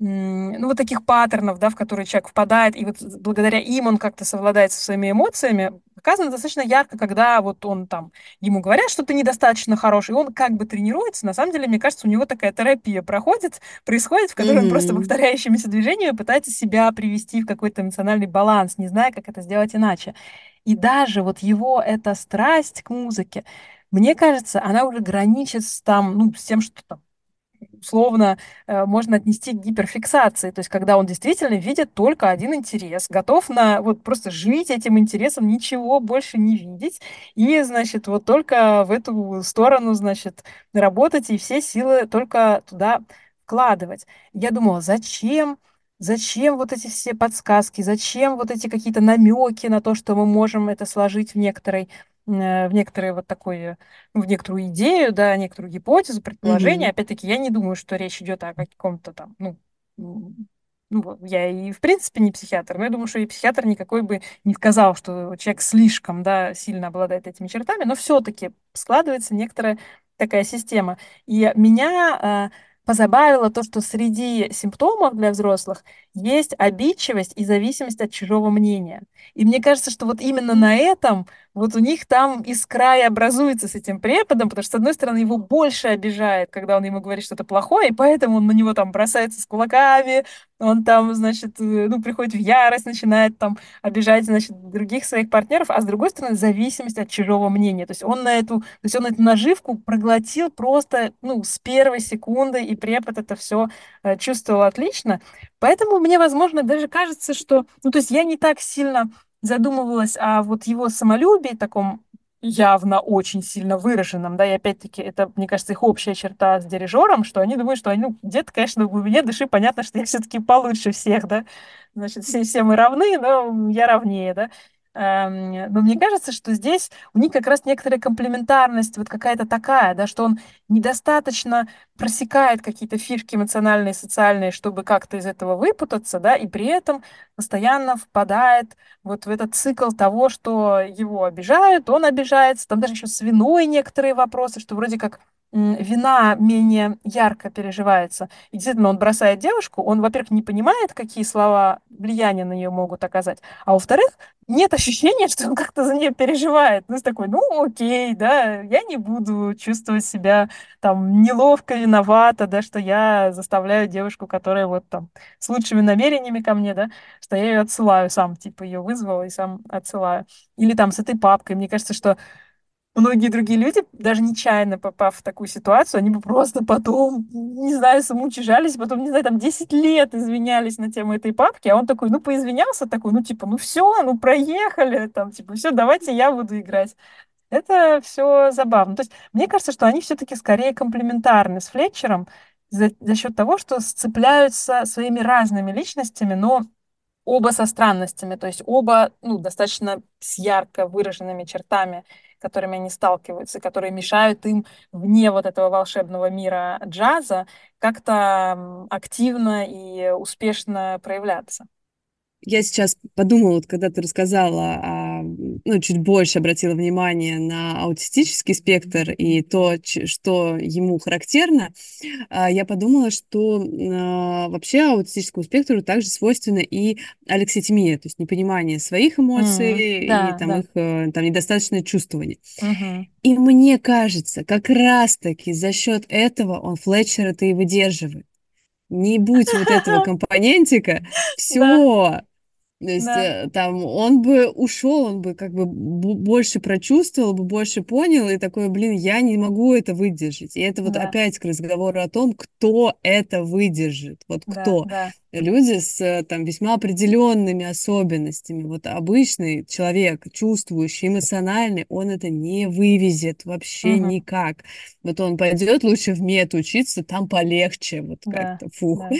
ну, вот таких паттернов, да, в которые человек впадает, и вот благодаря им он как-то совладает со своими эмоциями, показано достаточно ярко, когда вот он там, ему говорят, что ты недостаточно хороший, и он как бы тренируется, на самом деле, мне кажется, у него такая терапия проходит, происходит, в которой mm-hmm. он просто повторяющимися движениями пытается себя привести в какой-то эмоциональный баланс, не зная, как это сделать иначе. И даже вот его эта страсть к музыке, мне кажется, она уже граничит с, там, ну, с тем, что там условно э, можно отнести к гиперфиксации, то есть когда он действительно видит только один интерес, готов на вот просто жить этим интересом, ничего больше не видеть, и, значит, вот только в эту сторону, значит, работать и все силы только туда вкладывать. Я думала, зачем? Зачем вот эти все подсказки, зачем вот эти какие-то намеки на то, что мы можем это сложить в некоторой в некоторые вот такое, в некоторую идею, да, некоторую гипотезу, предположение. Mm-hmm. Опять-таки, я не думаю, что речь идет о каком-то там, ну, ну, я и в принципе не психиатр, но я думаю, что и психиатр никакой бы не сказал, что человек слишком, да, сильно обладает этими чертами, но все-таки складывается некоторая такая система. И меня э, позабавило то, что среди симптомов для взрослых есть обидчивость и зависимость от чужого мнения. И мне кажется, что вот именно на этом вот у них там искра и образуется с этим преподом, потому что, с одной стороны, его больше обижает, когда он ему говорит что-то плохое, и поэтому он на него там бросается с кулаками, он там, значит, э, ну, приходит в ярость, начинает там обижать, значит, других своих партнеров, а с другой стороны, зависимость от чужого мнения. То есть он на эту, то есть он эту наживку проглотил просто, ну, с первой секунды, и препод это все э, чувствовал отлично. Поэтому мне, возможно, даже кажется, что... Ну, то есть я не так сильно задумывалась о вот его самолюбии, таком явно очень сильно выраженном, да, и опять-таки это, мне кажется, их общая черта с дирижером, что они думают, что они, ну, где-то, конечно, в глубине души понятно, что я все-таки получше всех, да, значит, все, все мы равны, но я равнее, да, но мне кажется, что здесь у них как раз некоторая комплементарность, вот какая-то такая, да, что он недостаточно просекает какие-то фишки эмоциональные, социальные, чтобы как-то из этого выпутаться, да, и при этом постоянно впадает вот в этот цикл того, что его обижают, он обижается, там даже еще с виной некоторые вопросы, что вроде как вина менее ярко переживается. И действительно, он бросает девушку, он, во-первых, не понимает, какие слова влияния на нее могут оказать, а во-вторых, нет ощущения, что он как-то за нее переживает. Ну, такой, ну, окей, да, я не буду чувствовать себя там неловко, виновата, да, что я заставляю девушку, которая вот там с лучшими намерениями ко мне, да, что я ее отсылаю сам, типа ее вызвала и сам отсылаю. Или там с этой папкой. Мне кажется, что многие другие люди, даже нечаянно попав в такую ситуацию, они бы просто потом, не знаю, самоучижались, потом, не знаю, там 10 лет извинялись на тему этой папки, а он такой, ну, поизвинялся, такой, ну, типа, ну, все, ну, проехали, там, типа, все, давайте я буду играть. Это все забавно. То есть мне кажется, что они все-таки скорее комплементарны с Флетчером за, за счет того, что сцепляются своими разными личностями, но оба со странностями, то есть оба ну, достаточно с ярко выраженными чертами которыми они сталкиваются, которые мешают им вне вот этого волшебного мира джаза как-то активно и успешно проявляться. Я сейчас подумала, вот, когда ты рассказала о ну, чуть больше обратила внимание на аутистический спектр и то, что ему характерно, а, я подумала, что а, вообще аутистическому спектру также свойственно и алекситимия, то есть непонимание своих эмоций mm, да, и там да. их э, там недостаточное чувствование. Mm-hmm. И мне кажется, как раз-таки за счет этого он Флетчера-то и выдерживает. Не будь вот этого компонентика, все, то есть да. Э, там он бы ушел, он бы как бы больше прочувствовал, бы больше понял, и такой, блин, я не могу это выдержать. И это вот да. опять к разговору о том, кто это выдержит. Вот да, кто. Да. Люди с э, там весьма определенными особенностями. Вот обычный человек, чувствующий, эмоциональный, он это не вывезет вообще угу. никак. Вот он пойдет лучше в мед учиться, там полегче, вот да, как-то, фух. Да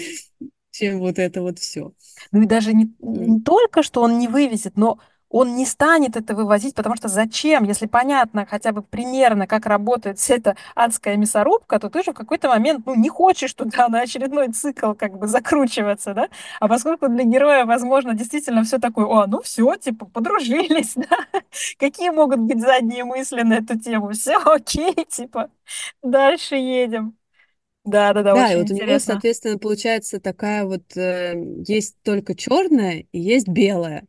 чем вот это вот все. Ну и даже не, не только, что он не вывезет, но он не станет это вывозить, потому что зачем? Если понятно хотя бы примерно, как работает вся эта адская мясорубка, то ты же в какой-то момент ну, не хочешь туда на очередной цикл как бы закручиваться, да? А поскольку для героя, возможно, действительно все такое, о, ну все, типа, подружились, да? Какие могут быть задние мысли на эту тему? Все, окей, типа, дальше едем. Да, да, да, Да, и вот у него, интересно. соответственно, получается такая вот, э, есть только черное и есть белое.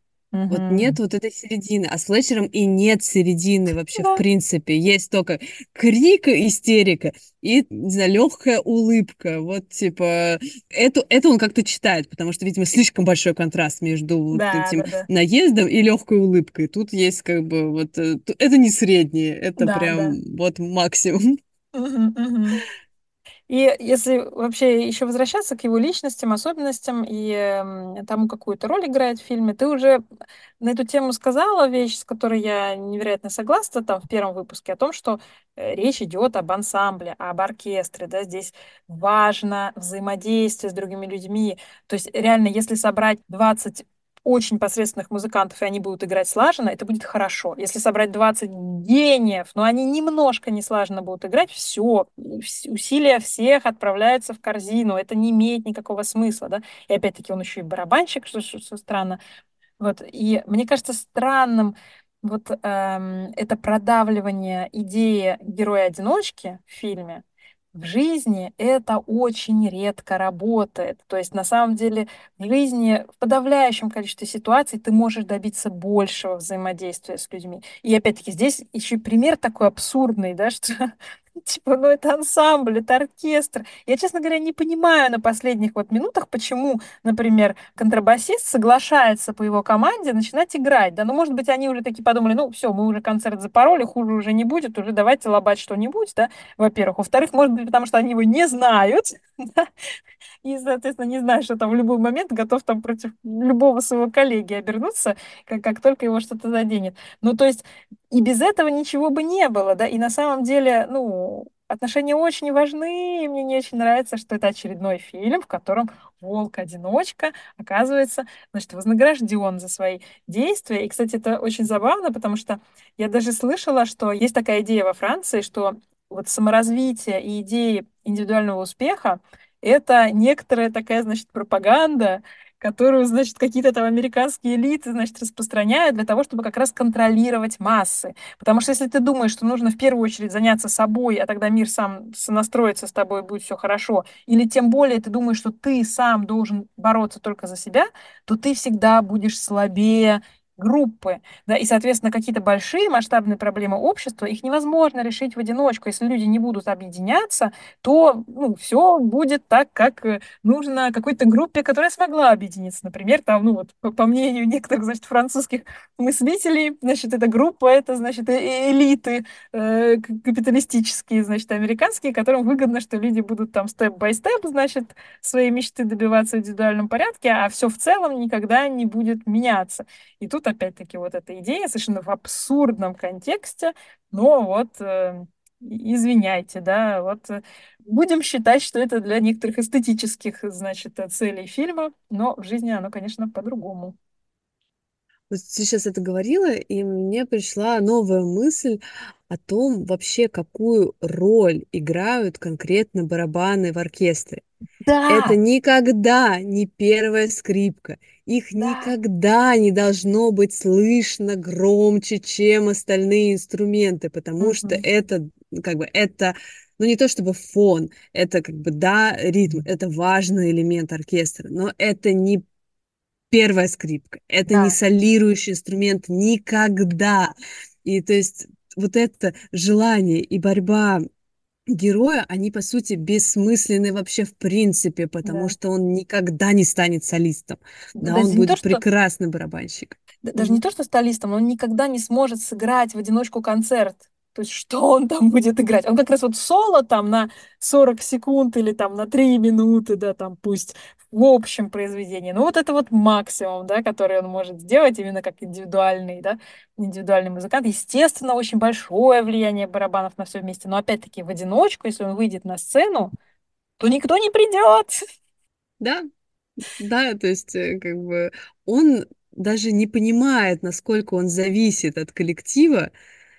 Вот нет вот этой середины. А с Флетчером и нет середины вообще, в принципе. Есть только крик, истерика и, не знаю, легкая улыбка. Вот, типа, это, это он как-то читает, потому что, видимо, слишком большой контраст между Да, этим да, да. наездом и легкой улыбкой. Тут есть как бы вот... э, Это не среднее, это Да, да. прям вот максимум. Мгм, мгм. И если вообще еще возвращаться к его личностям, особенностям и м, тому, какую то роль играет в фильме, ты уже на эту тему сказала вещь, с которой я невероятно согласна там в первом выпуске, о том, что э, речь идет об ансамбле, об оркестре, да, здесь важно взаимодействие с другими людьми. То есть реально, если собрать 20 очень посредственных музыкантов, и они будут играть слаженно, это будет хорошо. Если собрать 20 гениев, но они немножко не слаженно будут играть, все, усилия всех отправляются в корзину, это не имеет никакого смысла, да. И опять-таки он еще и барабанщик, что, что, что странно. Вот, и мне кажется странным вот эм, это продавливание идеи героя-одиночки в фильме, в жизни это очень редко работает. То есть на самом деле в жизни в подавляющем количестве ситуаций ты можешь добиться большего взаимодействия с людьми. И опять-таки здесь еще пример такой абсурдный, да, что Типа, ну это ансамбль, это оркестр. Я, честно говоря, не понимаю на последних вот минутах, почему, например, контрабасист соглашается по его команде начинать играть. Да, ну, может быть, они уже такие подумали, ну, все, мы уже концерт запороли, хуже уже не будет, уже давайте лобать что-нибудь, да, во-первых. Во-вторых, может быть, потому что они его не знают, да, и, соответственно, не знаю, что там в любой момент готов там против любого своего коллеги обернуться, как, как только его что-то заденет. Ну, то есть и без этого ничего бы не было, да, и на самом деле, ну, отношения очень важны, и мне не очень нравится, что это очередной фильм, в котором волк-одиночка оказывается, значит, вознагражден за свои действия. И, кстати, это очень забавно, потому что я даже слышала, что есть такая идея во Франции, что вот саморазвитие и идеи индивидуального успеха это некоторая такая, значит, пропаганда, которую, значит, какие-то там американские элиты, значит, распространяют для того, чтобы как раз контролировать массы. Потому что если ты думаешь, что нужно в первую очередь заняться собой, а тогда мир сам сонастроится с тобой, будет все хорошо, или тем более ты думаешь, что ты сам должен бороться только за себя, то ты всегда будешь слабее группы, да, и, соответственно, какие-то большие масштабные проблемы общества, их невозможно решить в одиночку. Если люди не будут объединяться, то, ну, все будет так, как э, нужно какой-то группе, которая смогла объединиться. Например, там, ну, вот, по, мнению некоторых, значит, французских мыслителей, значит, эта группа, это, значит, э, элиты э, капиталистические, значит, американские, которым выгодно, что люди будут там степ-бай-степ, значит, свои мечты добиваться в индивидуальном порядке, а все в целом никогда не будет меняться. И тут опять-таки вот эта идея совершенно в абсурдном контексте, но вот э, извиняйте, да, вот э, будем считать, что это для некоторых эстетических, значит, целей фильма, но в жизни оно, конечно, по-другому. Вот сейчас это говорила, и мне пришла новая мысль о том вообще, какую роль играют конкретно барабаны в оркестре. Это никогда не первая скрипка. Их Да. никогда не должно быть слышно громче, чем остальные инструменты, потому что Мгм. это, ну, как бы, это, ну, не то чтобы фон, это, как бы, да, ритм, это важный элемент оркестра, но это не первая скрипка, это не Да. солирующий инструмент никогда. И то есть вот это желание и борьба героя, они, по сути, бессмысленны вообще в принципе, потому Да. что он никогда не станет солистом. Да, Даже он не то, будет что прекрасный барабанщик. даже не Мгм. то, что солистом, он никогда не сможет сыграть в одиночку концерт. То есть что он там будет играть? Он как раз вот соло там на 40 секунд или там на 3 минуты, да, там пусть в общем произведении. Ну, вот это вот максимум, да, который он может сделать именно как индивидуальный, да, индивидуальный музыкант. Естественно, очень большое влияние барабанов на все вместе, но опять-таки в одиночку, если он выйдет на сцену, то никто не придет. Да, да, то есть, э, как бы он даже не понимает, насколько он зависит от коллектива,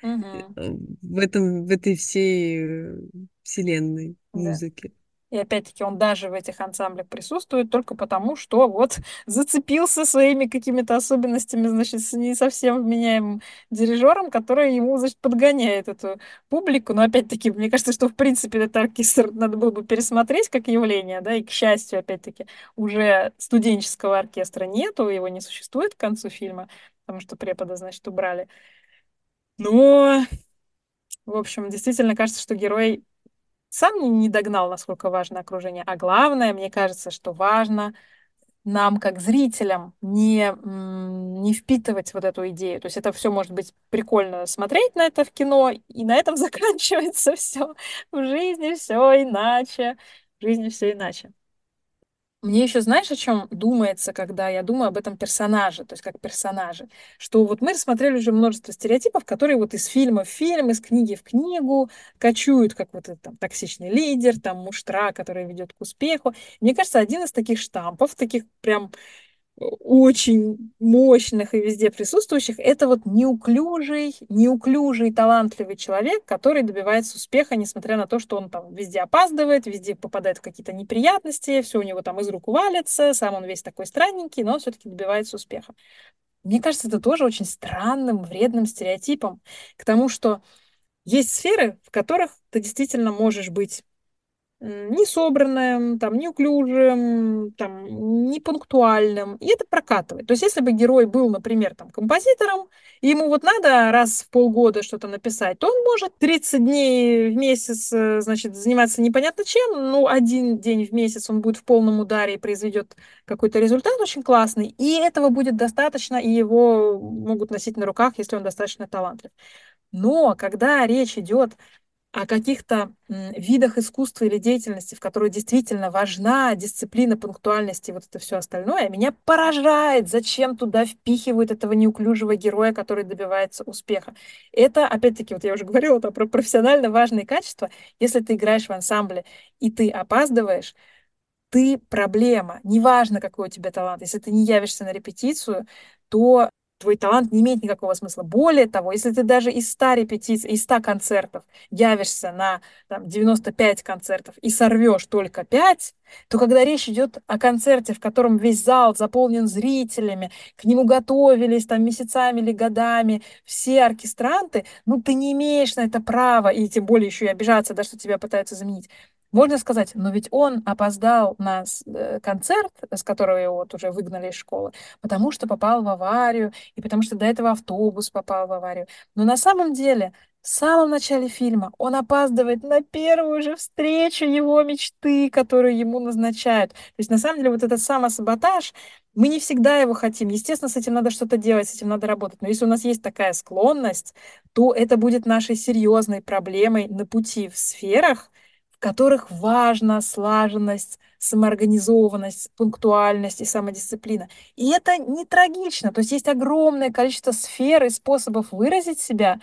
Э, в этом, в этой всей э, вселенной Да. музыки. И опять-таки он даже в этих ансамблях присутствует только потому, что вот зацепился своими какими-то особенностями, значит, с не совсем вменяемым дирижером, который ему, значит, подгоняет эту публику. Но опять-таки, мне кажется, что в принципе этот оркестр надо было бы пересмотреть как явление, да, и, к счастью, опять-таки, уже студенческого оркестра нету, его не существует к концу фильма, потому что препода, значит, убрали. Но, в общем, действительно кажется, что герой сам не догнал, насколько важно окружение. А главное, мне кажется, что важно нам, как зрителям, не, не впитывать вот эту идею. То есть это все может быть прикольно смотреть на это в кино, и на этом заканчивается все. В жизни все иначе. В жизни все иначе. Мне еще знаешь, о чем думается, когда я думаю об этом персонаже, то есть как персонаже, что вот мы рассмотрели уже множество стереотипов, которые вот из фильма в фильм, из книги в книгу кочуют, как вот этот там токсичный лидер, там муштра, который ведет к успеху. Мне кажется, один из таких штампов, таких прям очень мощных и везде присутствующих, это вот неуклюжий, неуклюжий, талантливый человек, который добивается успеха, несмотря на то, что он там везде опаздывает, везде попадает в какие-то неприятности, все у него там из рук валится, сам он весь такой странненький, но все-таки добивается успеха. Мне кажется, это тоже очень странным, вредным стереотипом к тому, что есть сферы, в которых ты действительно можешь быть не собранным, там, неуклюжим, там, непунктуальным. И это прокатывает. То есть, если бы герой был, например, там, композитором, и ему вот надо раз в полгода что-то написать, то он может 30 дней в месяц, э, значит, заниматься непонятно чем, но один день в месяц он будет в полном ударе и произведет какой-то результат очень классный, и этого будет достаточно, и его могут носить на руках, если он достаточно талантлив. Но когда речь идет о каких-то видах искусства или деятельности, в которой действительно важна дисциплина, пунктуальность и вот это все остальное, меня поражает, зачем туда впихивают этого неуклюжего героя, который добивается успеха. Это, опять-таки, вот я уже говорила там, про профессионально важные качества. Если ты играешь в ансамбле и ты опаздываешь, ты проблема. Неважно, какой у тебя талант. Если ты не явишься на репетицию, то твой талант не имеет никакого смысла. Более того, если ты даже из 100 репетиций, из 100 концертов явишься на там, 95 концертов и сорвешь только 5, то когда речь идет о концерте, в котором весь зал заполнен зрителями, к нему готовились там месяцами или годами все оркестранты, ну ты не имеешь на это права, и тем более еще и обижаться, да, что тебя пытаются заменить. Можно сказать, но ведь он опоздал на э, концерт, с которого его вот уже выгнали из школы, потому что попал в аварию, и потому что до этого автобус попал в аварию. Но на самом деле, в самом начале фильма он опаздывает на первую же встречу его мечты, которую ему назначают. То есть, на самом деле, вот этот самосаботаж, мы не всегда его хотим. Естественно, с этим надо что-то делать, с этим надо работать. Но если у нас есть такая склонность, то это будет нашей серьезной проблемой на пути в сферах, которых важна слаженность, самоорганизованность, пунктуальность и самодисциплина. И это не трагично. То есть есть огромное количество сфер и способов выразить себя,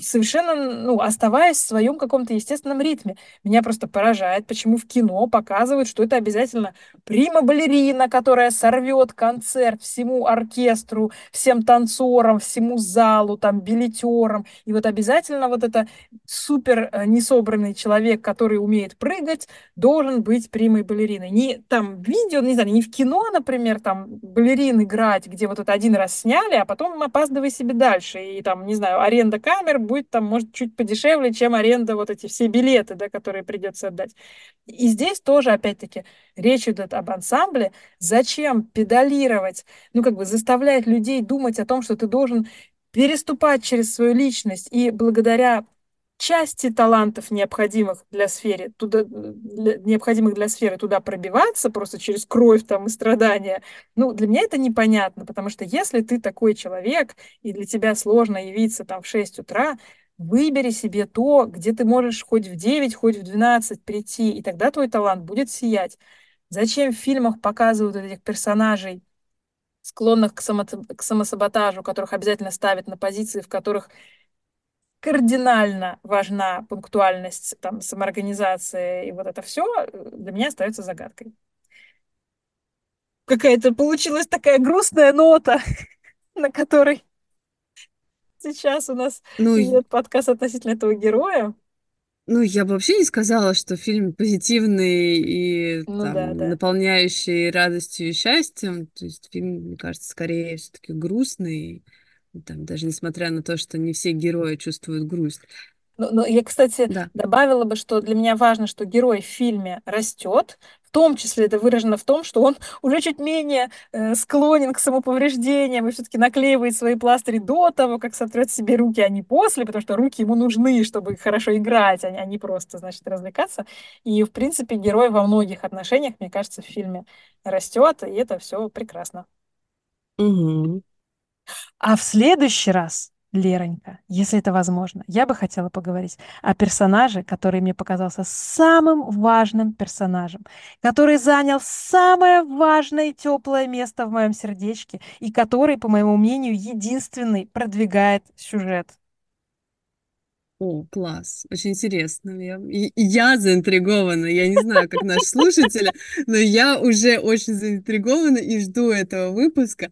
совершенно, ну, оставаясь в своем каком-то естественном ритме. Меня просто поражает, почему в кино показывают, что это обязательно прима-балерина, которая сорвет концерт всему оркестру, всем танцорам, всему залу, там, билетерам. И вот обязательно вот это супер э, несобранный человек, который умеет прыгать, должен быть примой-балериной. Не там видео, не знаю, не в кино, например, там балерин играть, где вот это один раз сняли, а потом опаздывай себе дальше. И там, не знаю, аренда камер будет там, может, чуть подешевле, чем аренда вот эти все билеты, да, которые придется отдать. И здесь тоже, опять-таки, речь идет об ансамбле. Зачем педалировать, ну, как бы заставлять людей думать о том, что ты должен переступать через свою личность и благодаря части талантов, необходимых для сферы, туда, для, необходимых для сферы, туда пробиваться просто через кровь там и страдания. Ну, для меня это непонятно, потому что если ты такой человек, и для тебя сложно явиться там в 6 утра, выбери себе то, где ты можешь хоть в 9, хоть в 12 прийти, и тогда твой талант будет сиять. Зачем в фильмах показывают этих персонажей, склонных к, само, к самосаботажу, которых обязательно ставят на позиции, в которых кардинально важна пунктуальность, там, самоорганизация и вот это все для меня остается загадкой. Какая-то получилась такая грустная нота, на которой сейчас у нас ну, идет подкаст относительно этого героя. Ну, я бы вообще не сказала, что фильм позитивный и ну, там, да, да. наполняющий радостью и счастьем. То есть фильм, мне кажется, скорее все-таки грустный. Там, даже несмотря на то, что не все герои чувствуют грусть. Ну, ну, я, кстати, да. добавила бы, что для меня важно, что герой в фильме растет, в том числе это выражено в том, что он уже чуть менее э, склонен к самоповреждениям и все-таки наклеивает свои пластыри до того, как сотрет себе руки, а не после, потому что руки ему нужны, чтобы хорошо играть, а не, а не просто, значит, развлекаться. И, в принципе, герой во многих отношениях, мне кажется, в фильме растет, и это все прекрасно. Угу. А в следующий раз, Леронька, если это возможно, я бы хотела поговорить о персонаже, который мне показался самым важным персонажем, который занял самое важное и теплое место в моем сердечке и который, по моему мнению, единственный продвигает сюжет. О, класс, очень интересно. Я, я заинтригована. Я не знаю, как наши слушатели, но я уже очень заинтригована и жду этого выпуска.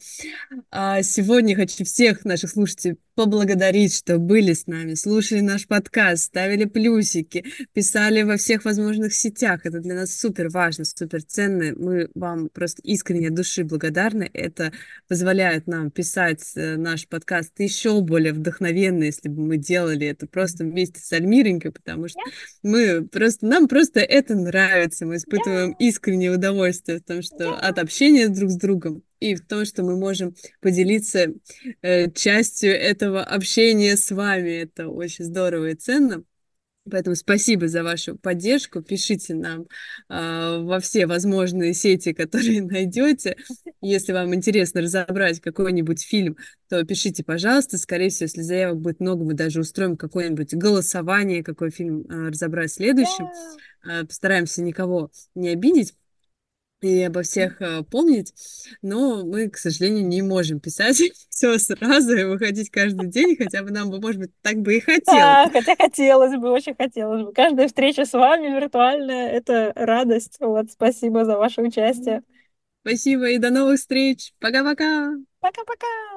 А сегодня хочу всех наших слушателей поблагодарить, что были с нами, слушали наш подкаст, ставили плюсики, писали во всех возможных сетях. Это для нас супер важно, супер ценно. Мы вам просто искренне от души благодарны. Это позволяет нам писать э, наш подкаст еще более вдохновенно, если бы мы делали это просто вместе с Альмиренькой, потому что мы просто, нам просто это нравится. Мы испытываем искреннее удовольствие в том, что от общения друг с другом и в том, что мы можем поделиться э, частью этого общения с вами. Это очень здорово и ценно. Поэтому спасибо за вашу поддержку. Пишите нам э, во все возможные сети, которые найдете. Если вам интересно разобрать какой-нибудь фильм, то пишите, пожалуйста. Скорее всего, если заявок будет много, мы даже устроим какое-нибудь голосование, какой фильм э, разобрать следующим. Э, постараемся никого не обидеть и обо всех э, помнить, но мы, к сожалению, не можем писать все сразу и выходить каждый день, хотя бы нам бы, может быть, так бы и хотелось. Да, хотя хотелось бы, очень хотелось бы. Каждая встреча с вами виртуальная — это радость. Вот, спасибо за ваше участие. Спасибо и до новых встреч. Пока-пока. Пока-пока.